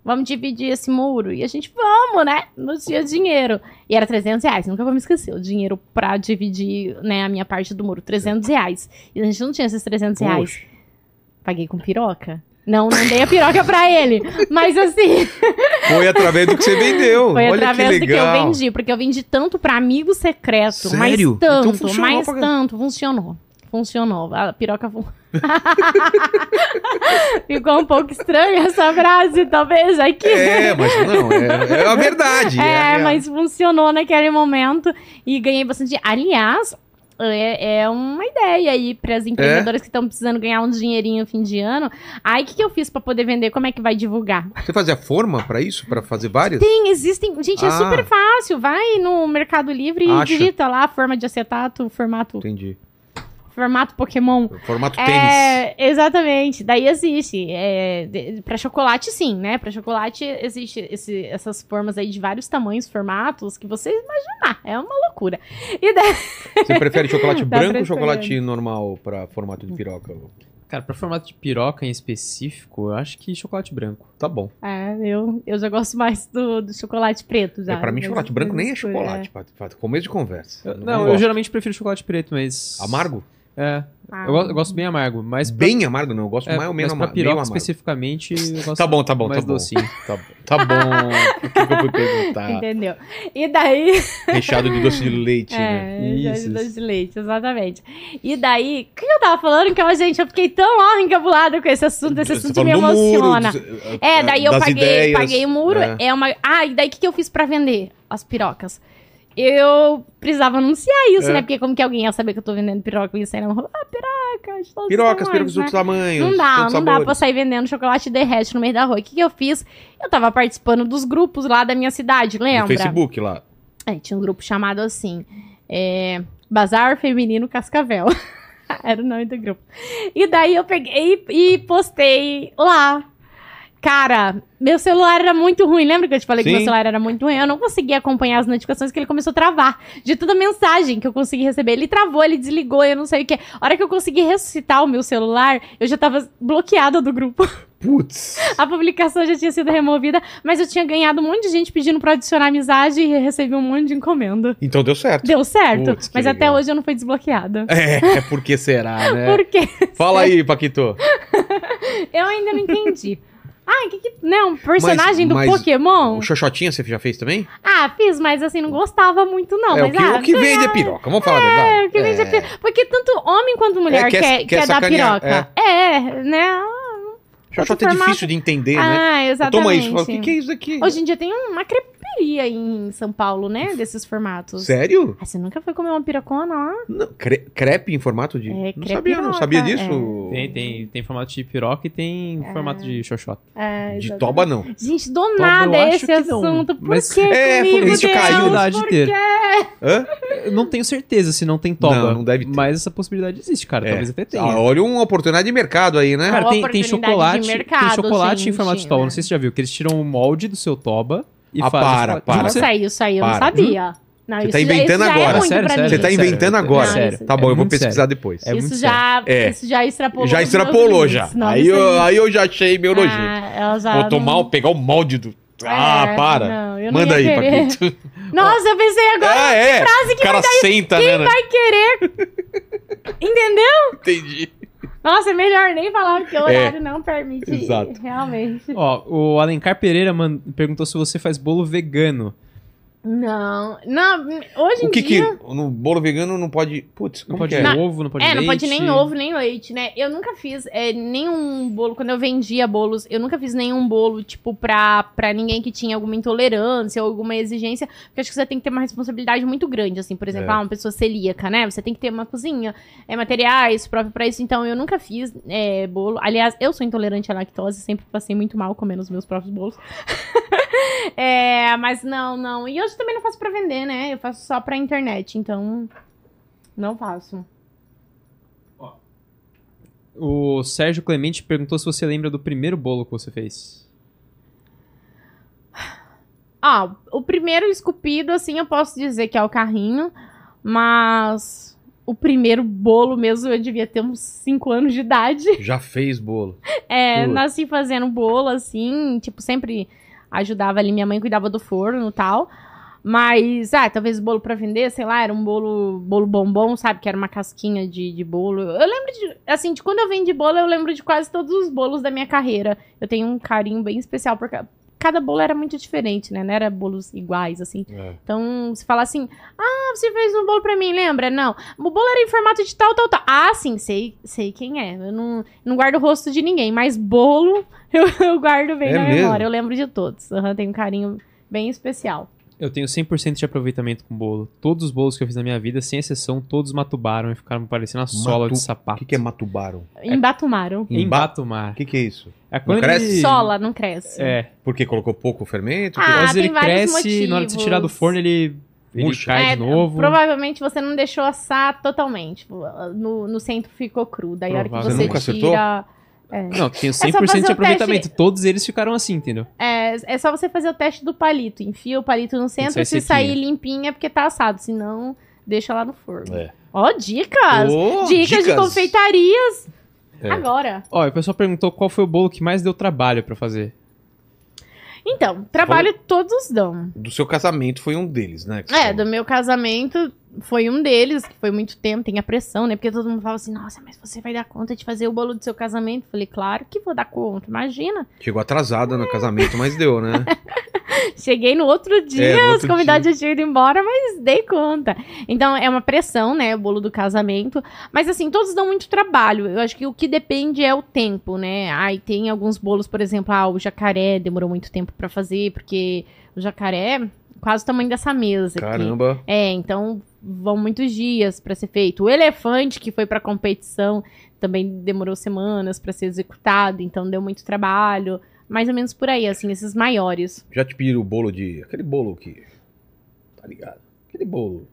vamos dividir esse muro. E a gente, vamos, né? Não tinha dinheiro. E era 300 reais, nunca vou me esquecer, o dinheiro pra dividir, né, a minha parte do muro, 300 reais. E a gente não tinha esses 300 reais. Paguei com piroca. Não, não dei a piroca pra ele. Mas assim, Foi através do que você vendeu. foi Olha através que do que eu legal. vendi. Porque eu vendi tanto pra amigo secreto. Sério? Mas Então tanto, funcionou mas pra- tanto. Funcionou. Funcionou. A piroca fun... Ficou um pouco estranha essa frase, talvez, aqui. É, mas não, é, é a verdade. É, a- mas funcionou naquele momento e ganhei bastante. Aliás, é, é uma ideia aí para as empreendedoras que estão precisando ganhar um dinheirinho no fim de ano. Aí, o que, que eu fiz para poder vender? Como é que vai divulgar? Você fazia forma pra isso? Pra fazer várias? Tem, existem. Gente, é Ah. super fácil. Vai no Mercado Livre e Acha. digita lá forma de acetato, formato Entendi. Formato Pokémon. Formato tênis. É, exatamente. Daí existe. É, pra chocolate, sim, né? Pra chocolate existe esse- essas formas aí de vários tamanhos, formatos, que você imaginar. É uma loucura. E daí, Você prefere chocolate branco ou chocolate normal pra formato de piroca? Cara, pra formato de piroca em específico, eu acho que chocolate branco. Tá bom. é, eu, eu já gosto mais do, do chocolate preto. Já, É, pra mim, Mas- chocolate branco nem é chocolate. Pra, pra começo de conversa. Eu- não, não, eu geralmente prefiro chocolate preto, mas. Amargo? É. Ah, Eu, gosto, eu gosto bem amargo, mas. pra- Bem amargo, não. Eu gosto é, mais ou menos mas pra amargo. meio piroca amargo. especificamente, eu gosto Tá bom, tá bom, mais tá bom. docinho. Tá, bom. tá bom. O que, que eu fui perguntar? Entendeu? E daí. Recheado de doce de leite, né? É, de Isso, doce de leite, exatamente. E daí, o que eu tava falando? Que, ó, gente, eu fiquei tão ó, encabulada com esse assunto, esse assunto me do muro, emociona. dos- É, daí eu paguei, ideias. paguei o muro. É. É. uma. Ah, e daí o que, que eu fiz pra vender as pirocas? Eu precisava anunciar isso, É. né? Porque como que alguém ia saber que eu tô vendendo piroca e sair na rua? Ah, piroca, de todos os Pirocas, pirocas de né? outros tamanhos. Não dá, não dá sabores. pra sair vendendo chocolate derrete no meio da rua. O que, que eu fiz? Eu tava participando dos grupos lá da minha cidade, No lembra? Facebook lá. É, tinha um grupo chamado assim, é, Bazar Feminino Cascavel. Era o nome do grupo. E daí eu peguei e postei lá. Cara, meu celular era muito ruim. Lembra que eu te falei que Sim. meu celular era muito ruim? Eu não conseguia acompanhar as notificações que ele começou a travar. De toda mensagem que eu consegui receber. Ele travou, ele desligou, eu não sei o que. A hora que eu consegui ressuscitar o meu celular, eu já tava bloqueada do grupo. Putz. A publicação já tinha sido removida, mas eu tinha ganhado um monte de gente pedindo pra adicionar amizade e recebi um monte de encomenda. Então deu certo. Deu certo, que mas até legal. hoje eu não fui desbloqueada. É, é porque será, né? Por quê? Fala aí, Paquito. Eu ainda não entendi. Ah, que que. Não, personagem do mas Pokémon? O Xoxotinha você já fez também? Ah, fiz, mas assim, não gostava muito, não. é, mas, o que, ah, o que vende é piroca, vamos falar a verdade. É, o que vende é piroca. Porque tanto homem quanto mulher É, quer- quer, quer dar piroca. É, né? Xoxota é difícil de entender, né? Ah, exatamente. Toma isso, fala, o que, que é isso aqui? Hoje em dia tem uma creperia em São Paulo, né? Desses formatos. Sério? Ah, você nunca foi comer uma pirocona lá? Não, cre- crepe em formato de. É, não sabia, não sabia é. disso. Tem, tem, tem formato de piroca e tem formato de xoxota. É, De toba, não. Gente, do eu nada esse que não. assunto. Por Mas- que É, comigo, isso Deus? caiu. Possibilidade de Por ter. quê? Hã? Eu não tenho certeza se não tem toba. Não, não deve ter. Mas essa possibilidade existe, cara. É. Talvez até tenha. Ah, olha uma oportunidade de mercado aí, né? Cara, tem, tem chocolate, mercado, tem chocolate em gente, formato de toba. né? Não sei se você já viu, que eles tiram o molde do seu toba e Ah, fazem. para, chocolate. para. Aí, isso aí, eu não sabia. Não, Você tá já- inventando isso já agora. É Sério, sério, Você tá sério, inventando é agora. sério. Tá bom, É eu vou muito pesquisar sério. depois. É isso, já, É. isso já extrapolou. já extrapolou já. Não, Aí eu, aí eu já achei meu nojento. Ah, Vou tomar, não- o- pegar o molde do. Ah, É, para. não, eu não Manda aí, querer. Paquito. Nossa, eu pensei agora, Ah, é. frase que o cara senta, né? né? vai querer. Entendeu? Entendi. Nossa, é melhor nem falar porque o horário não permite. É. Exato. Realmente. Ó, o Alencar Pereira man- perguntou se você faz bolo vegano. Não, não, hoje em O que dia... que. No bolo vegano não pode. Putz, Não pode é? ovo, não pode é, leite. não pode nem ovo, nem leite, né? Eu nunca fiz é, nenhum bolo, quando eu vendia bolos, eu nunca fiz nenhum bolo, tipo, pra, pra ninguém que tinha alguma intolerância ou alguma exigência, porque acho que você tem que ter uma responsabilidade muito grande, assim, por exemplo, É. ah, uma pessoa celíaca, né? Você tem que ter uma cozinha, é, materiais próprios pra isso, então eu nunca fiz é, bolo. Aliás, eu sou intolerante à lactose, sempre passei muito mal comendo os meus próprios bolos. é, mas não, não. E hoje também não faço pra vender, né? Eu faço só pra internet, então não faço. O Sérgio Clemente perguntou se você lembra do primeiro bolo que você fez. Ah, o primeiro esculpido, assim, eu posso dizer que é o carrinho, mas o primeiro bolo mesmo eu devia ter uns 5 anos de idade. Já fez bolo. É, nasci fazendo bolo, assim, tipo, sempre ajudava ali, minha mãe cuidava do forno e tal. Mas, ah, talvez bolo pra vender, sei lá, era um bolo, bolo bombom, sabe? Que era uma casquinha de, de bolo. Eu lembro de, assim, de quando eu vendi bolo, eu lembro de quase todos os bolos da minha carreira. Eu tenho um carinho bem especial, porque cada bolo era muito diferente, né? Não era bolos iguais, assim. É. Então, se fala assim, ah, você fez um bolo pra mim, lembra? Não. O bolo era em formato de tal, tal, tal. Ah, sim, sei, sei quem é. Eu não, não guardo o rosto de ninguém, mas bolo eu, eu guardo bem É na mesmo? memória. Eu lembro de todos. Uhum, tenho um carinho bem especial. Eu tenho 100% de aproveitamento com bolo. Todos os bolos que eu fiz na minha vida, sem exceção, todos matubaram e ficaram parecendo a sola Matu- de O sapato. que, que é matubaram? Embatumaram. Embatumar. O que, que é isso? É quando cresce? ele... Sola, não cresce. É. Porque colocou pouco fermento? Ah, Mas tem ele vários cresce, na hora de você tirar do motivos. forno, ele Ele cai É, de novo. Provavelmente você não deixou assar totalmente. No, no centro ficou cru. Daí a hora que você Você nunca acertou? É. Não, tem só 100% fazer de aproveitamento. teste. Todos eles ficaram assim, entendeu? É, é só você fazer o teste do palito. Enfia o palito no centro, sai se sair limpinha é porque tá assado. Se não, deixa lá no forno. É. Ó, dicas! Ô, dicas, de confeitarias! É. Agora. Ó, o pessoal perguntou qual foi o bolo que mais deu trabalho pra fazer. Então, trabalho todos dão. Do seu casamento foi um deles, né? É, falou. do meu casamento foi um deles, que foi muito tempo, tem a pressão, né? Porque todo mundo fala assim, nossa, mas você vai dar conta de fazer o bolo do seu casamento? Falei, claro que vou dar conta, imagina. Chegou atrasada no casamento, mas deu, né? Cheguei no outro dia, É, no os outro convidados já tinham ido embora, mas dei conta. Então é uma pressão, né? O bolo do casamento. Mas assim, todos dão muito trabalho. Eu acho que o que depende é o tempo, né? Aí tem alguns bolos, por exemplo, ah, o jacaré demorou muito tempo pra fazer, porque o jacaré quase o tamanho dessa mesa. aqui. Caramba. É, então vão muitos dias pra ser feito. O elefante que foi pra competição também demorou semanas pra ser executado, então deu muito trabalho. Mais ou menos por aí, assim, esses maiores. Já te pediram o bolo de. Aquele bolo que. Tá ligado? Aquele bolo.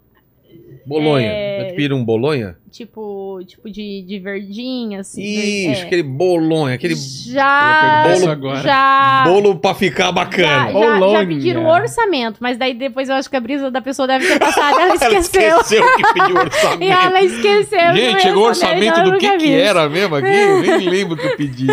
Bolonha. É. Já te pediram um bolonha? Tipo, tipo de, de verdinha, assim. Isso, é. aquele bolonha, aquele Já. Eu Bolo, agora. Já. bolo pra ficar Já, bacana. já, já Bolonha. pediram o orçamento, mas daí depois eu acho que a brisa da pessoa deve ter passado, ela Ela esqueceu. esqueceu que pediu E orçamento. ela esqueceu. Gente, ia chegou o orçamento então eu do que nunca que vi. era mesmo aqui? Eu nem lembro o que eu pedi.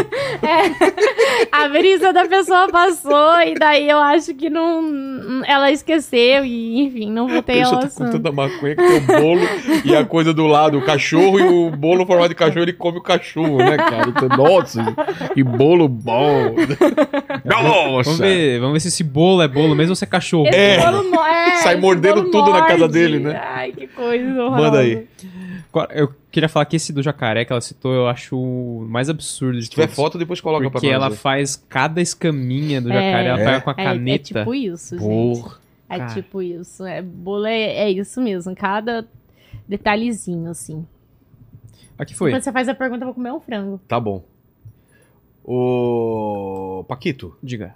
A brisa da pessoa passou e daí eu acho que não. Ela esqueceu e, enfim, não A voltei ao pessoa tá com assunto. tanta maconha que tem o bolo e a coisa do lado, o cachorro e o bolo formado de cachorro, ele come o cachorro, né, cara? Então, nossa, que bolo bom. Nossa. Vamos ver, vamos ver se esse bolo é bolo mesmo ou se é cachorro. Esse É. bolo é, Sai mordendo bolo tudo na casa morde. dele, né? Ai, que coisa horrorosa. Manda aí. Eu queria falar que esse do jacaré que ela citou, eu acho o mais absurdo de Se tiver todos. foto, depois coloca pra Porque ela faz cada escaminha do É. jacaré, ela É. pega com a É, é caneta. tipo isso, gente. Porra. É Cara. tipo isso. É, bolo é, é isso mesmo. Cada detalhezinho, assim. Aqui foi. Quando você faz a pergunta, eu vou comer um frango. Tá bom. Ô. Paquito, Diga.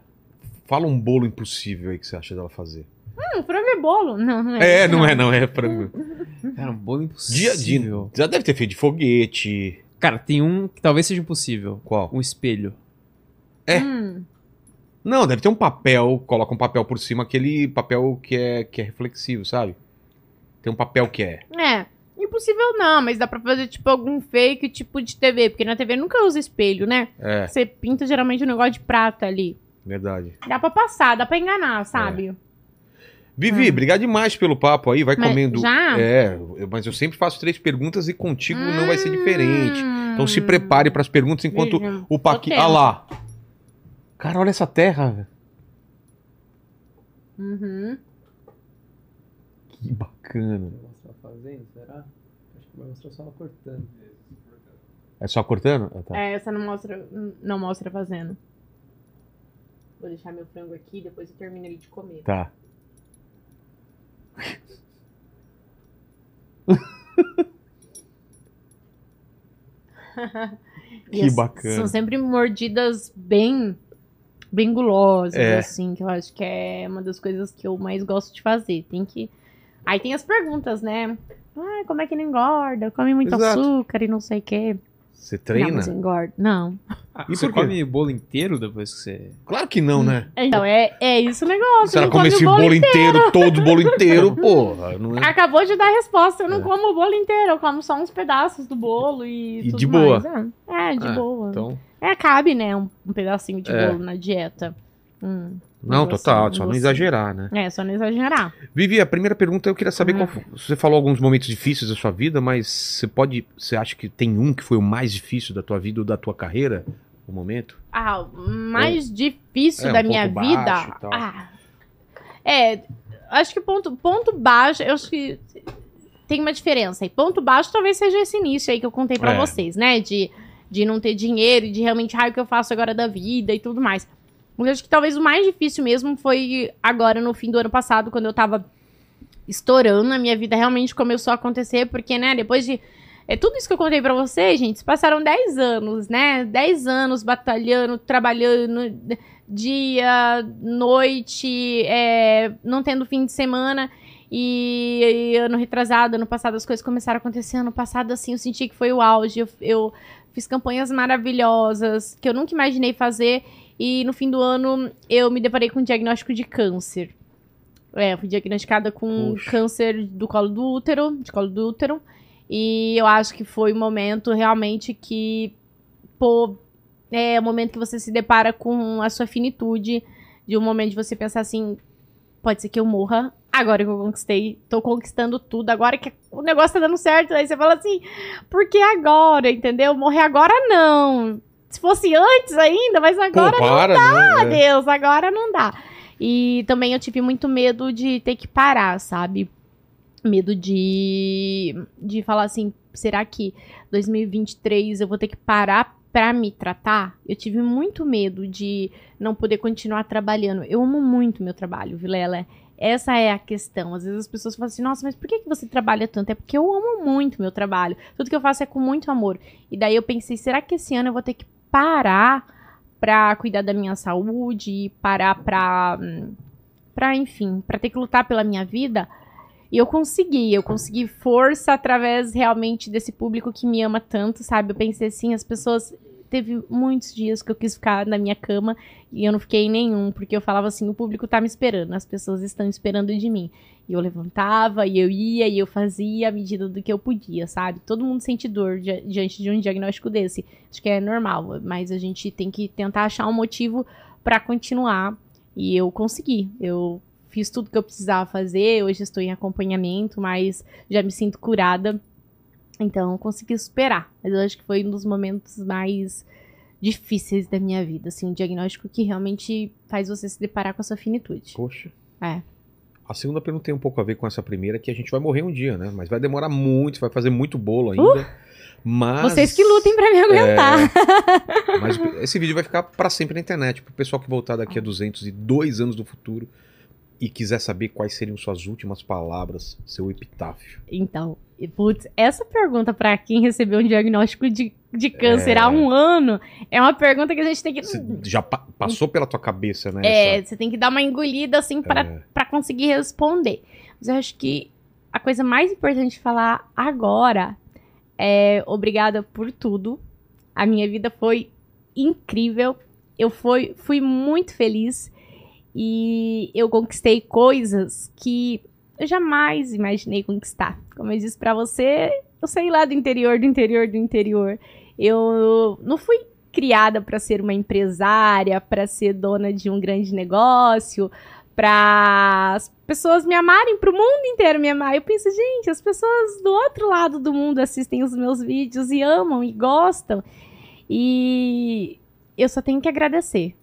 fala um bolo impossível aí que você acha dela fazer. Hum, frango é bolo. Não, não é. É, não é, não é frango. Cara, um bolo Dia, dia, impossível. já deve ter feito de foguete. Cara, tem um que talvez seja impossível. Qual? Um espelho. É. Hum, Não, deve ter um papel, coloca um papel por cima, aquele papel que é, que é reflexivo, sabe? Tem um papel que é. é. Impossível não, mas dá pra fazer tipo algum fake tipo de TV, porque na TV nunca usa espelho, né? É, Você pinta geralmente um negócio de prata ali. verdade. Dá pra passar, dá pra enganar, sabe? Vivi, obrigado demais pelo papo aí, vai Mas comendo. já? É, eu- mas eu sempre faço três perguntas e contigo não vai ser diferente. Hum. Então se prepare pras perguntas enquanto Veja, o Paquito. tô Ah lá. Cara, olha essa terra. velho. Uhum. Que bacana. mostrar fazendo, será? Acho que vai mostrar só ela cortando. É só cortando? Ah, tá. É, essa não mostra, não mostra fazendo. Vou deixar meu frango aqui, depois eu termino ele de comer. Tá. Que as- bacana. São sempre mordidas bem, bem gulosas, É. assim, que eu acho que é uma das coisas que eu mais gosto de fazer. Tem que. Aí tem as perguntas, né? Ah, como é que não engorda? Come muito Exato. açúcar e não sei o quê. Você Não, treina? mas engorda. Não. Ah, E você por quê? come o bolo inteiro depois que você. Claro que não, né? Então, é, é isso o negócio. Se ela não come comer esse o bolo inteiro, todo o bolo inteiro, porra, não é? Acabou de dar a resposta. Eu não É. como o bolo inteiro, eu como só uns pedaços do bolo e. E tudo de boa. mais. É, é, de Ah, boa. Então, É, cabe, né? Um, um pedacinho de É. bolo na dieta. Hum, não, total, só não negocinho. exagerar, né? É, só não exagerar. Vivi, a primeira pergunta eu queria saber Hum. qual você falou alguns momentos difíceis da sua vida, mas você pode, você acha que tem um que foi o mais difícil da tua vida ou da tua carreira, o momento? Ah, o mais difícil É, da um minha vida. e. Ah, é, acho que ponto, ponto baixo, eu acho que tem uma diferença aí. Ponto baixo talvez seja esse início aí que eu contei pra É. vocês, né? De, de não ter dinheiro, de realmente, ah, o que eu faço agora da vida e tudo mais. Eu acho que talvez o mais difícil mesmo foi agora no fim do ano passado, quando eu tava estourando, a minha vida realmente começou a acontecer, porque, né, depois de. É tudo isso que eu contei pra vocês, gente. Passaram 10 anos, né? 10 anos batalhando, trabalhando, dia, noite, é, não tendo fim de semana. E, e ano retrasado, ano passado, as coisas começaram a acontecer. Ano passado, assim, eu senti que foi o auge. Eu, eu fiz campanhas maravilhosas que eu nunca imaginei fazer. E no fim do ano, eu me deparei com um diagnóstico de câncer. É, eu fui diagnosticada com Puxa. câncer do colo do útero, de colo do útero. E eu acho que foi o momento realmente que, pô, é o momento que você se depara com a sua finitude, de um momento de você pensar assim, pode ser que eu morra, agora que eu conquistei, tô conquistando tudo, agora que o negócio tá dando certo, aí você fala assim, por que agora, entendeu? Morrer agora não. Se fosse antes ainda, mas agora Pô, para, ah, né? Deus, agora não dá. E também eu tive muito medo de ter que parar, sabe? Medo de, de falar assim, será que 2023 eu vou ter que parar pra me tratar? Eu tive muito medo de não poder continuar trabalhando. Eu amo muito meu trabalho, Vilela. Essa é a questão. Às vezes as pessoas falam assim, nossa, mas por que que você trabalha tanto? É porque eu amo muito meu trabalho. Tudo que eu faço é com muito amor. E daí eu pensei, será que esse ano eu vou ter que parar pra cuidar da minha saúde, parar hum, pra enfim, pra ter que lutar pela minha vida? E eu consegui, eu consegui força através realmente desse público que me ama tanto, sabe? Eu pensei assim, as pessoas. Teve muitos dias que eu quis ficar na minha cama e eu não fiquei em nenhum, porque eu falava assim: o público tá me esperando, as pessoas estão esperando de mim. E eu levantava, e eu ia, e eu fazia à medida do que eu podia, sabe? Todo mundo sente dor di- diante de um diagnóstico desse. Acho que é normal, mas a gente tem que tentar achar um motivo pra continuar. E eu consegui. Eu fiz tudo que eu precisava fazer, hoje estou em acompanhamento, mas já me sinto curada. Então, eu consegui superar. Mas eu acho que foi um dos momentos mais difíceis da minha vida, assim, um diagnóstico que realmente faz você se deparar com a sua finitude. Poxa. É. A segunda pergunta tem um pouco a ver com essa primeira, que a gente vai morrer um dia, né? Mas vai demorar muito, vai fazer muito bolo ainda. Mas. Uh! Vocês que lutem pra me aguentar. É, mas esse vídeo vai ficar pra sempre na internet. Pro pessoal que voltar daqui a 202 anos do futuro e quiser saber quais seriam suas últimas palavras, seu epitáfio. Então, putz, essa pergunta pra quem recebeu um diagnóstico de, de câncer É. há um ano é uma pergunta que a gente tem que. Você já pa- passou pela tua cabeça, né? É, essa- você tem que dar uma engolida assim pra é, para conseguir responder. Mas eu acho que a coisa mais importante de falar agora é obrigada por tudo. A minha vida foi incrível. Eu fui, fui muito feliz e eu conquistei coisas que eu jamais imaginei conquistar. Como eu disse pra você, eu saí lá do interior, do interior, do interior. Eu não fui criada para ser uma empresária, para ser dona de um grande negócio, para as pessoas me amarem, para o mundo inteiro me amar. Eu penso, gente, as pessoas do outro lado do mundo assistem os meus vídeos e amam e gostam. E eu só tenho que agradecer.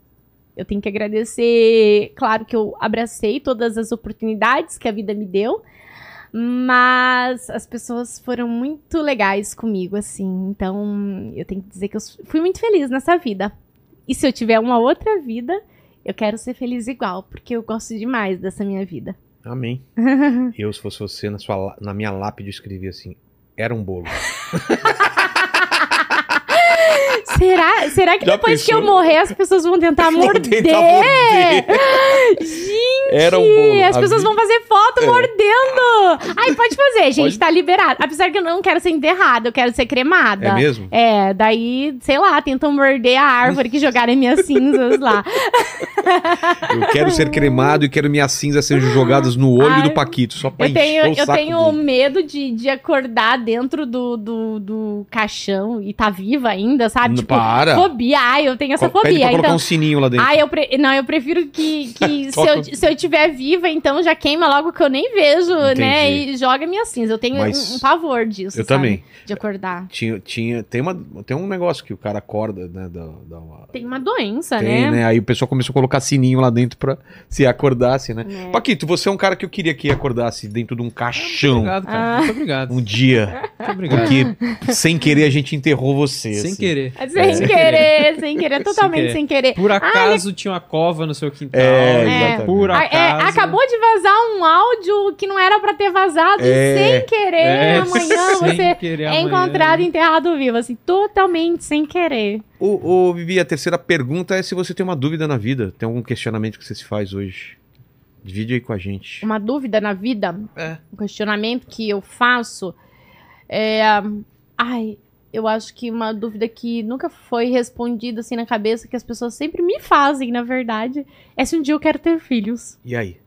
Eu tenho que agradecer, claro que eu abracei todas as oportunidades que a vida me deu, mas as pessoas foram muito legais comigo, assim. Então, eu tenho que dizer que eu fui muito feliz nessa vida. E se eu tiver uma outra vida, eu quero ser feliz igual, porque eu gosto demais dessa minha vida. Amém. Eu, se fosse você, na, sua, na minha lápide, eu escrevia assim: era um bolo. será, será que Já depois que pensou? eu morrer as pessoas vão tentar Vou morder? tentar morder. Gente, Era um bolo. as A pessoas vida- vão fazer foto mordendo. Ai, pode fazer, gente, Pode. tá liberado. Apesar que eu não quero ser enterrada, eu quero ser cremada. É mesmo? É, daí, sei lá, tentam morder a árvore que jogaram minhas cinzas lá. Eu quero ser cremado e quero minhas cinzas sejam jogadas no olho Ai, do Paquito, só pra Eu tenho, eu tenho dele. medo de, de acordar dentro do, do, do caixão e tá viva ainda, sabe? Não, Tipo, para. fobia. Ai, eu tenho essa Co- Pede fobia. colocar Então, um sininho lá dentro. Ai, eu pre... não, eu prefiro que, que se, eu, se eu tiver viva, então já queima logo que eu nem vejo, né? Entendi. E joga minha cinza. Eu tenho Mas um, um pavor disso. eu sabe? também. De acordar. Tinha, tinha, tem, uma, tem um negócio que o cara acorda, né? Da, da- Tem uma doença, tem, né? né? Aí o pessoal começou a colocar sininho lá dentro pra se acordasse, né? É. Paquito, você é um cara que eu queria que acordasse dentro de um caixão Obrigado, cara. Ah. Muito obrigado. um dia. Muito obrigado. Porque sem querer a gente enterrou você. Sem assim. querer. Sem Sem querer, sem querer, totalmente querer. sem querer. Por acaso tinha uma cova no seu quintal. É, É. exatamente. Por Ah, é, acaso. acabou de vazar um áudio que não era pra ter vazado É. e sem querer É, amanhã sem você querer é amanhã. encontrado enterrado vivo, assim, totalmente sem querer. Ô, ô, Vivi, a terceira pergunta é se você tem uma dúvida na vida. Tem algum questionamento que você se faz hoje? Divide aí com a gente. uma dúvida na vida, É. um questionamento que eu faço é. Ai, eu acho que uma dúvida que nunca foi respondida assim na cabeça, que as pessoas sempre me fazem, na verdade, é se um dia eu quero ter filhos. E aí?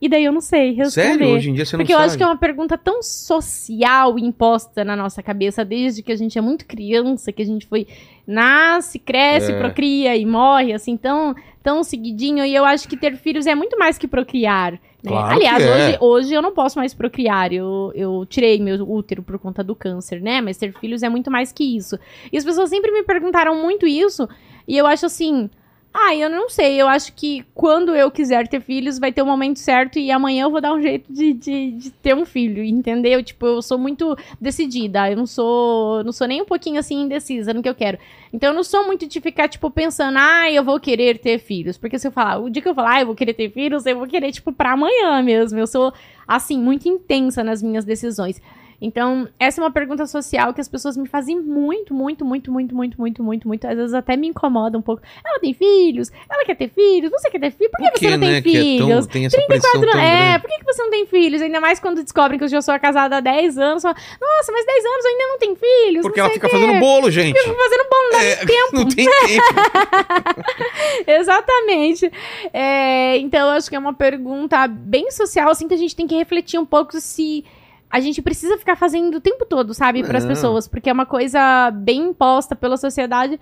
E daí eu não sei responder. Sério? Hoje em dia você não Porque eu sabe? acho que é uma pergunta tão social imposta na nossa cabeça desde que a gente é muito criança, que a gente foi nasce, cresce, É. procria e morre, assim, tão, tão seguidinho. E eu acho que ter filhos é muito mais que procriar. né? Claro Aliás, é. hoje, hoje eu não posso mais procriar. Eu, eu tirei meu útero por conta do câncer, né? Mas ter filhos é muito mais que isso. E as pessoas sempre me perguntaram muito isso. E eu acho assim. Ah, eu não sei. Eu acho que quando eu quiser ter filhos, vai ter o momento certo e amanhã eu vou dar um jeito de, de, de ter um filho, entendeu? Tipo, eu sou muito decidida. Eu não sou, não sou nem um pouquinho assim indecisa no que eu quero. Então eu não sou muito de ficar, tipo, pensando, ah, eu vou querer ter filhos. Porque se eu falar, o dia que eu falar, ah, eu vou querer ter filhos, eu vou querer, tipo, pra amanhã mesmo. Eu sou, assim, muito intensa nas minhas decisões. Então, essa é uma pergunta social que as pessoas me fazem muito, muito, muito, muito, muito, muito, muito, muito. Às vezes até me incomoda um pouco. Ela tem filhos? Ela quer ter filhos? Você quer ter filhos? Por que Por você não tem né, que é tão- filhos? tem essa pressão 34 tão anos. É, por que, que você não tem filhos? Ainda mais quando descobrem que eu já sou casada há 10 anos. Fala, Nossa, mas 10 anos ainda não tem filhos. Porque ela fica o quê." fazendo bolo, gente. Fica fazendo bolo, não dá É, tempo. não tem tempo. Exatamente. É, então, eu acho que é uma pergunta bem social, assim, que a gente tem que refletir um pouco se a gente precisa ficar fazendo o tempo todo, sabe, para as Não. pessoas, porque é uma coisa bem imposta pela sociedade.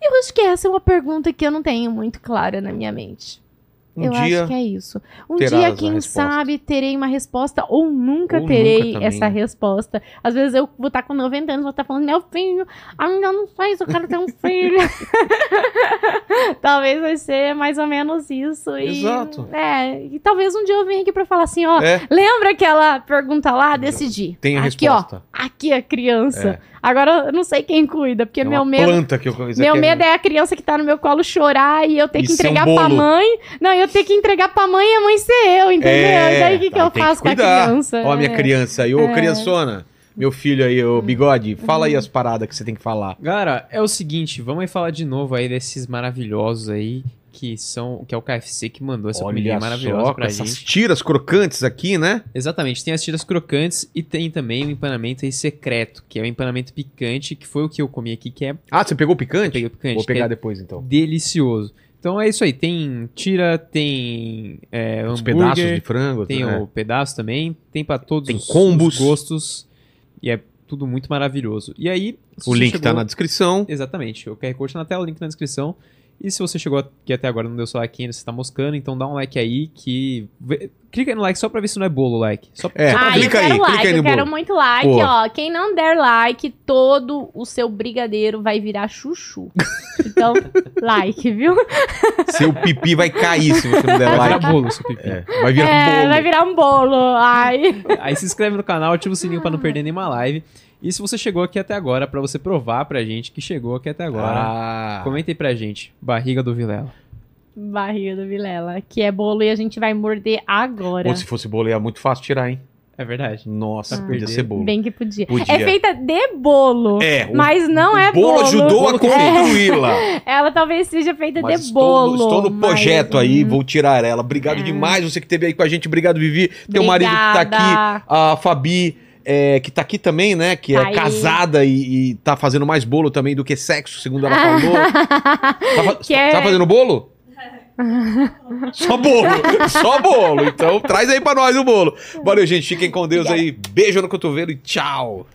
E eu acho que essa é uma pergunta que eu não tenho muito clara na minha mente. Um eu dia. acho que é isso. Um dia, quem sabe, terei uma resposta ou nunca Ou terei nunca essa resposta. Às vezes eu vou estar com 90 anos, vou estar falando, meu filho, ainda não faz, eu quero ter um filho. talvez vai ser mais ou menos isso. E, Exato. É, e talvez um dia eu venha aqui pra falar assim, ó, É, lembra aquela pergunta lá? Decidi. tem a aqui, resposta. ó, aqui a criança. É. Agora eu não sei quem cuida, porque É meu medo planta que eu meu aqui medo é a criança que tá no meu colo chorar e eu ter E que um entregar pra bolo. mãe. Não, eu ter que entregar pra mãe e a mãe ser eu, entendeu? É, e daí o que, que eu faço com a criança? Ó, a minha É. criança aí, ô É. criançona, meu filho aí, ô bigode, fala aí as paradas que você tem que falar. Galera, é o seguinte, vamos aí falar de novo aí desses maravilhosos aí, que são, que é o KFC que mandou essa comidinha maravilhosa só, pra essas gente. tiras crocantes aqui, né? Exatamente, tem as tiras crocantes e tem também o empanamento secreto, que é o empanamento picante, que foi o que eu comi aqui, que é Ah, você pegou o picante? peguei o picante, Vou que pegar é depois então. delicioso. Então é isso aí, tem tira, tem é, Os pedaços de frango. tem né? o pedaço também, tem pra todos Tem os, combos. os gostos e é tudo muito maravilhoso. E aí, O link tá chegou- na descrição. Exatamente. O QR Code tá na tela, o link na descrição. E se você chegou aqui até agora e não deu seu like ainda, você tá moscando, então dá um like aí que. Clica aí no like só pra ver se não é bolo o like. Só, É, só pra Ah, ver. eu clica aí, quero clica like, aí no eu quero bolo. muito like, Pô. ó. Quem não der like, todo o seu brigadeiro vai virar chuchu. Então, like, viu? Seu pipi vai cair se você não der Vai virar like. bolo, seu pipi. É, vai virar É, bolo. vai virar um bolo. Ai. Aí se inscreve no canal, ativa o sininho pra não perder nenhuma live. E se você chegou aqui até agora, pra você provar pra gente que chegou aqui até agora, Ah, comenta aí pra gente. Barriga do Vilela. Barriga do Vilela, que é bolo e a gente vai morder agora. Pô, se fosse bolo ia muito fácil tirar, hein? É verdade. Nossa, Ah. podia ser bolo. Bem que podia. Podia. É feita de bolo. É, o- mas não é o bolo bolo. ajudou a Bolo que construí-la. Ela talvez seja feita Mas de estou, bolo. estou no mas- projeto aí, Hum, vou tirar ela. Obrigado É. demais você que esteve aí com a gente. Obrigado, Vivi. Teu marido que tá Obrigada. aqui, a Fabi, é, que tá aqui também, né? Que Tá é aí. casada e, e tá fazendo mais bolo também do que sexo, segundo ela falou. tá, fa- Que é- tá fazendo bolo? Só bolo, só bolo. Então traz aí pra nós o bolo. Valeu, gente. Fiquem com Deus aí. Beijo no cotovelo e tchau.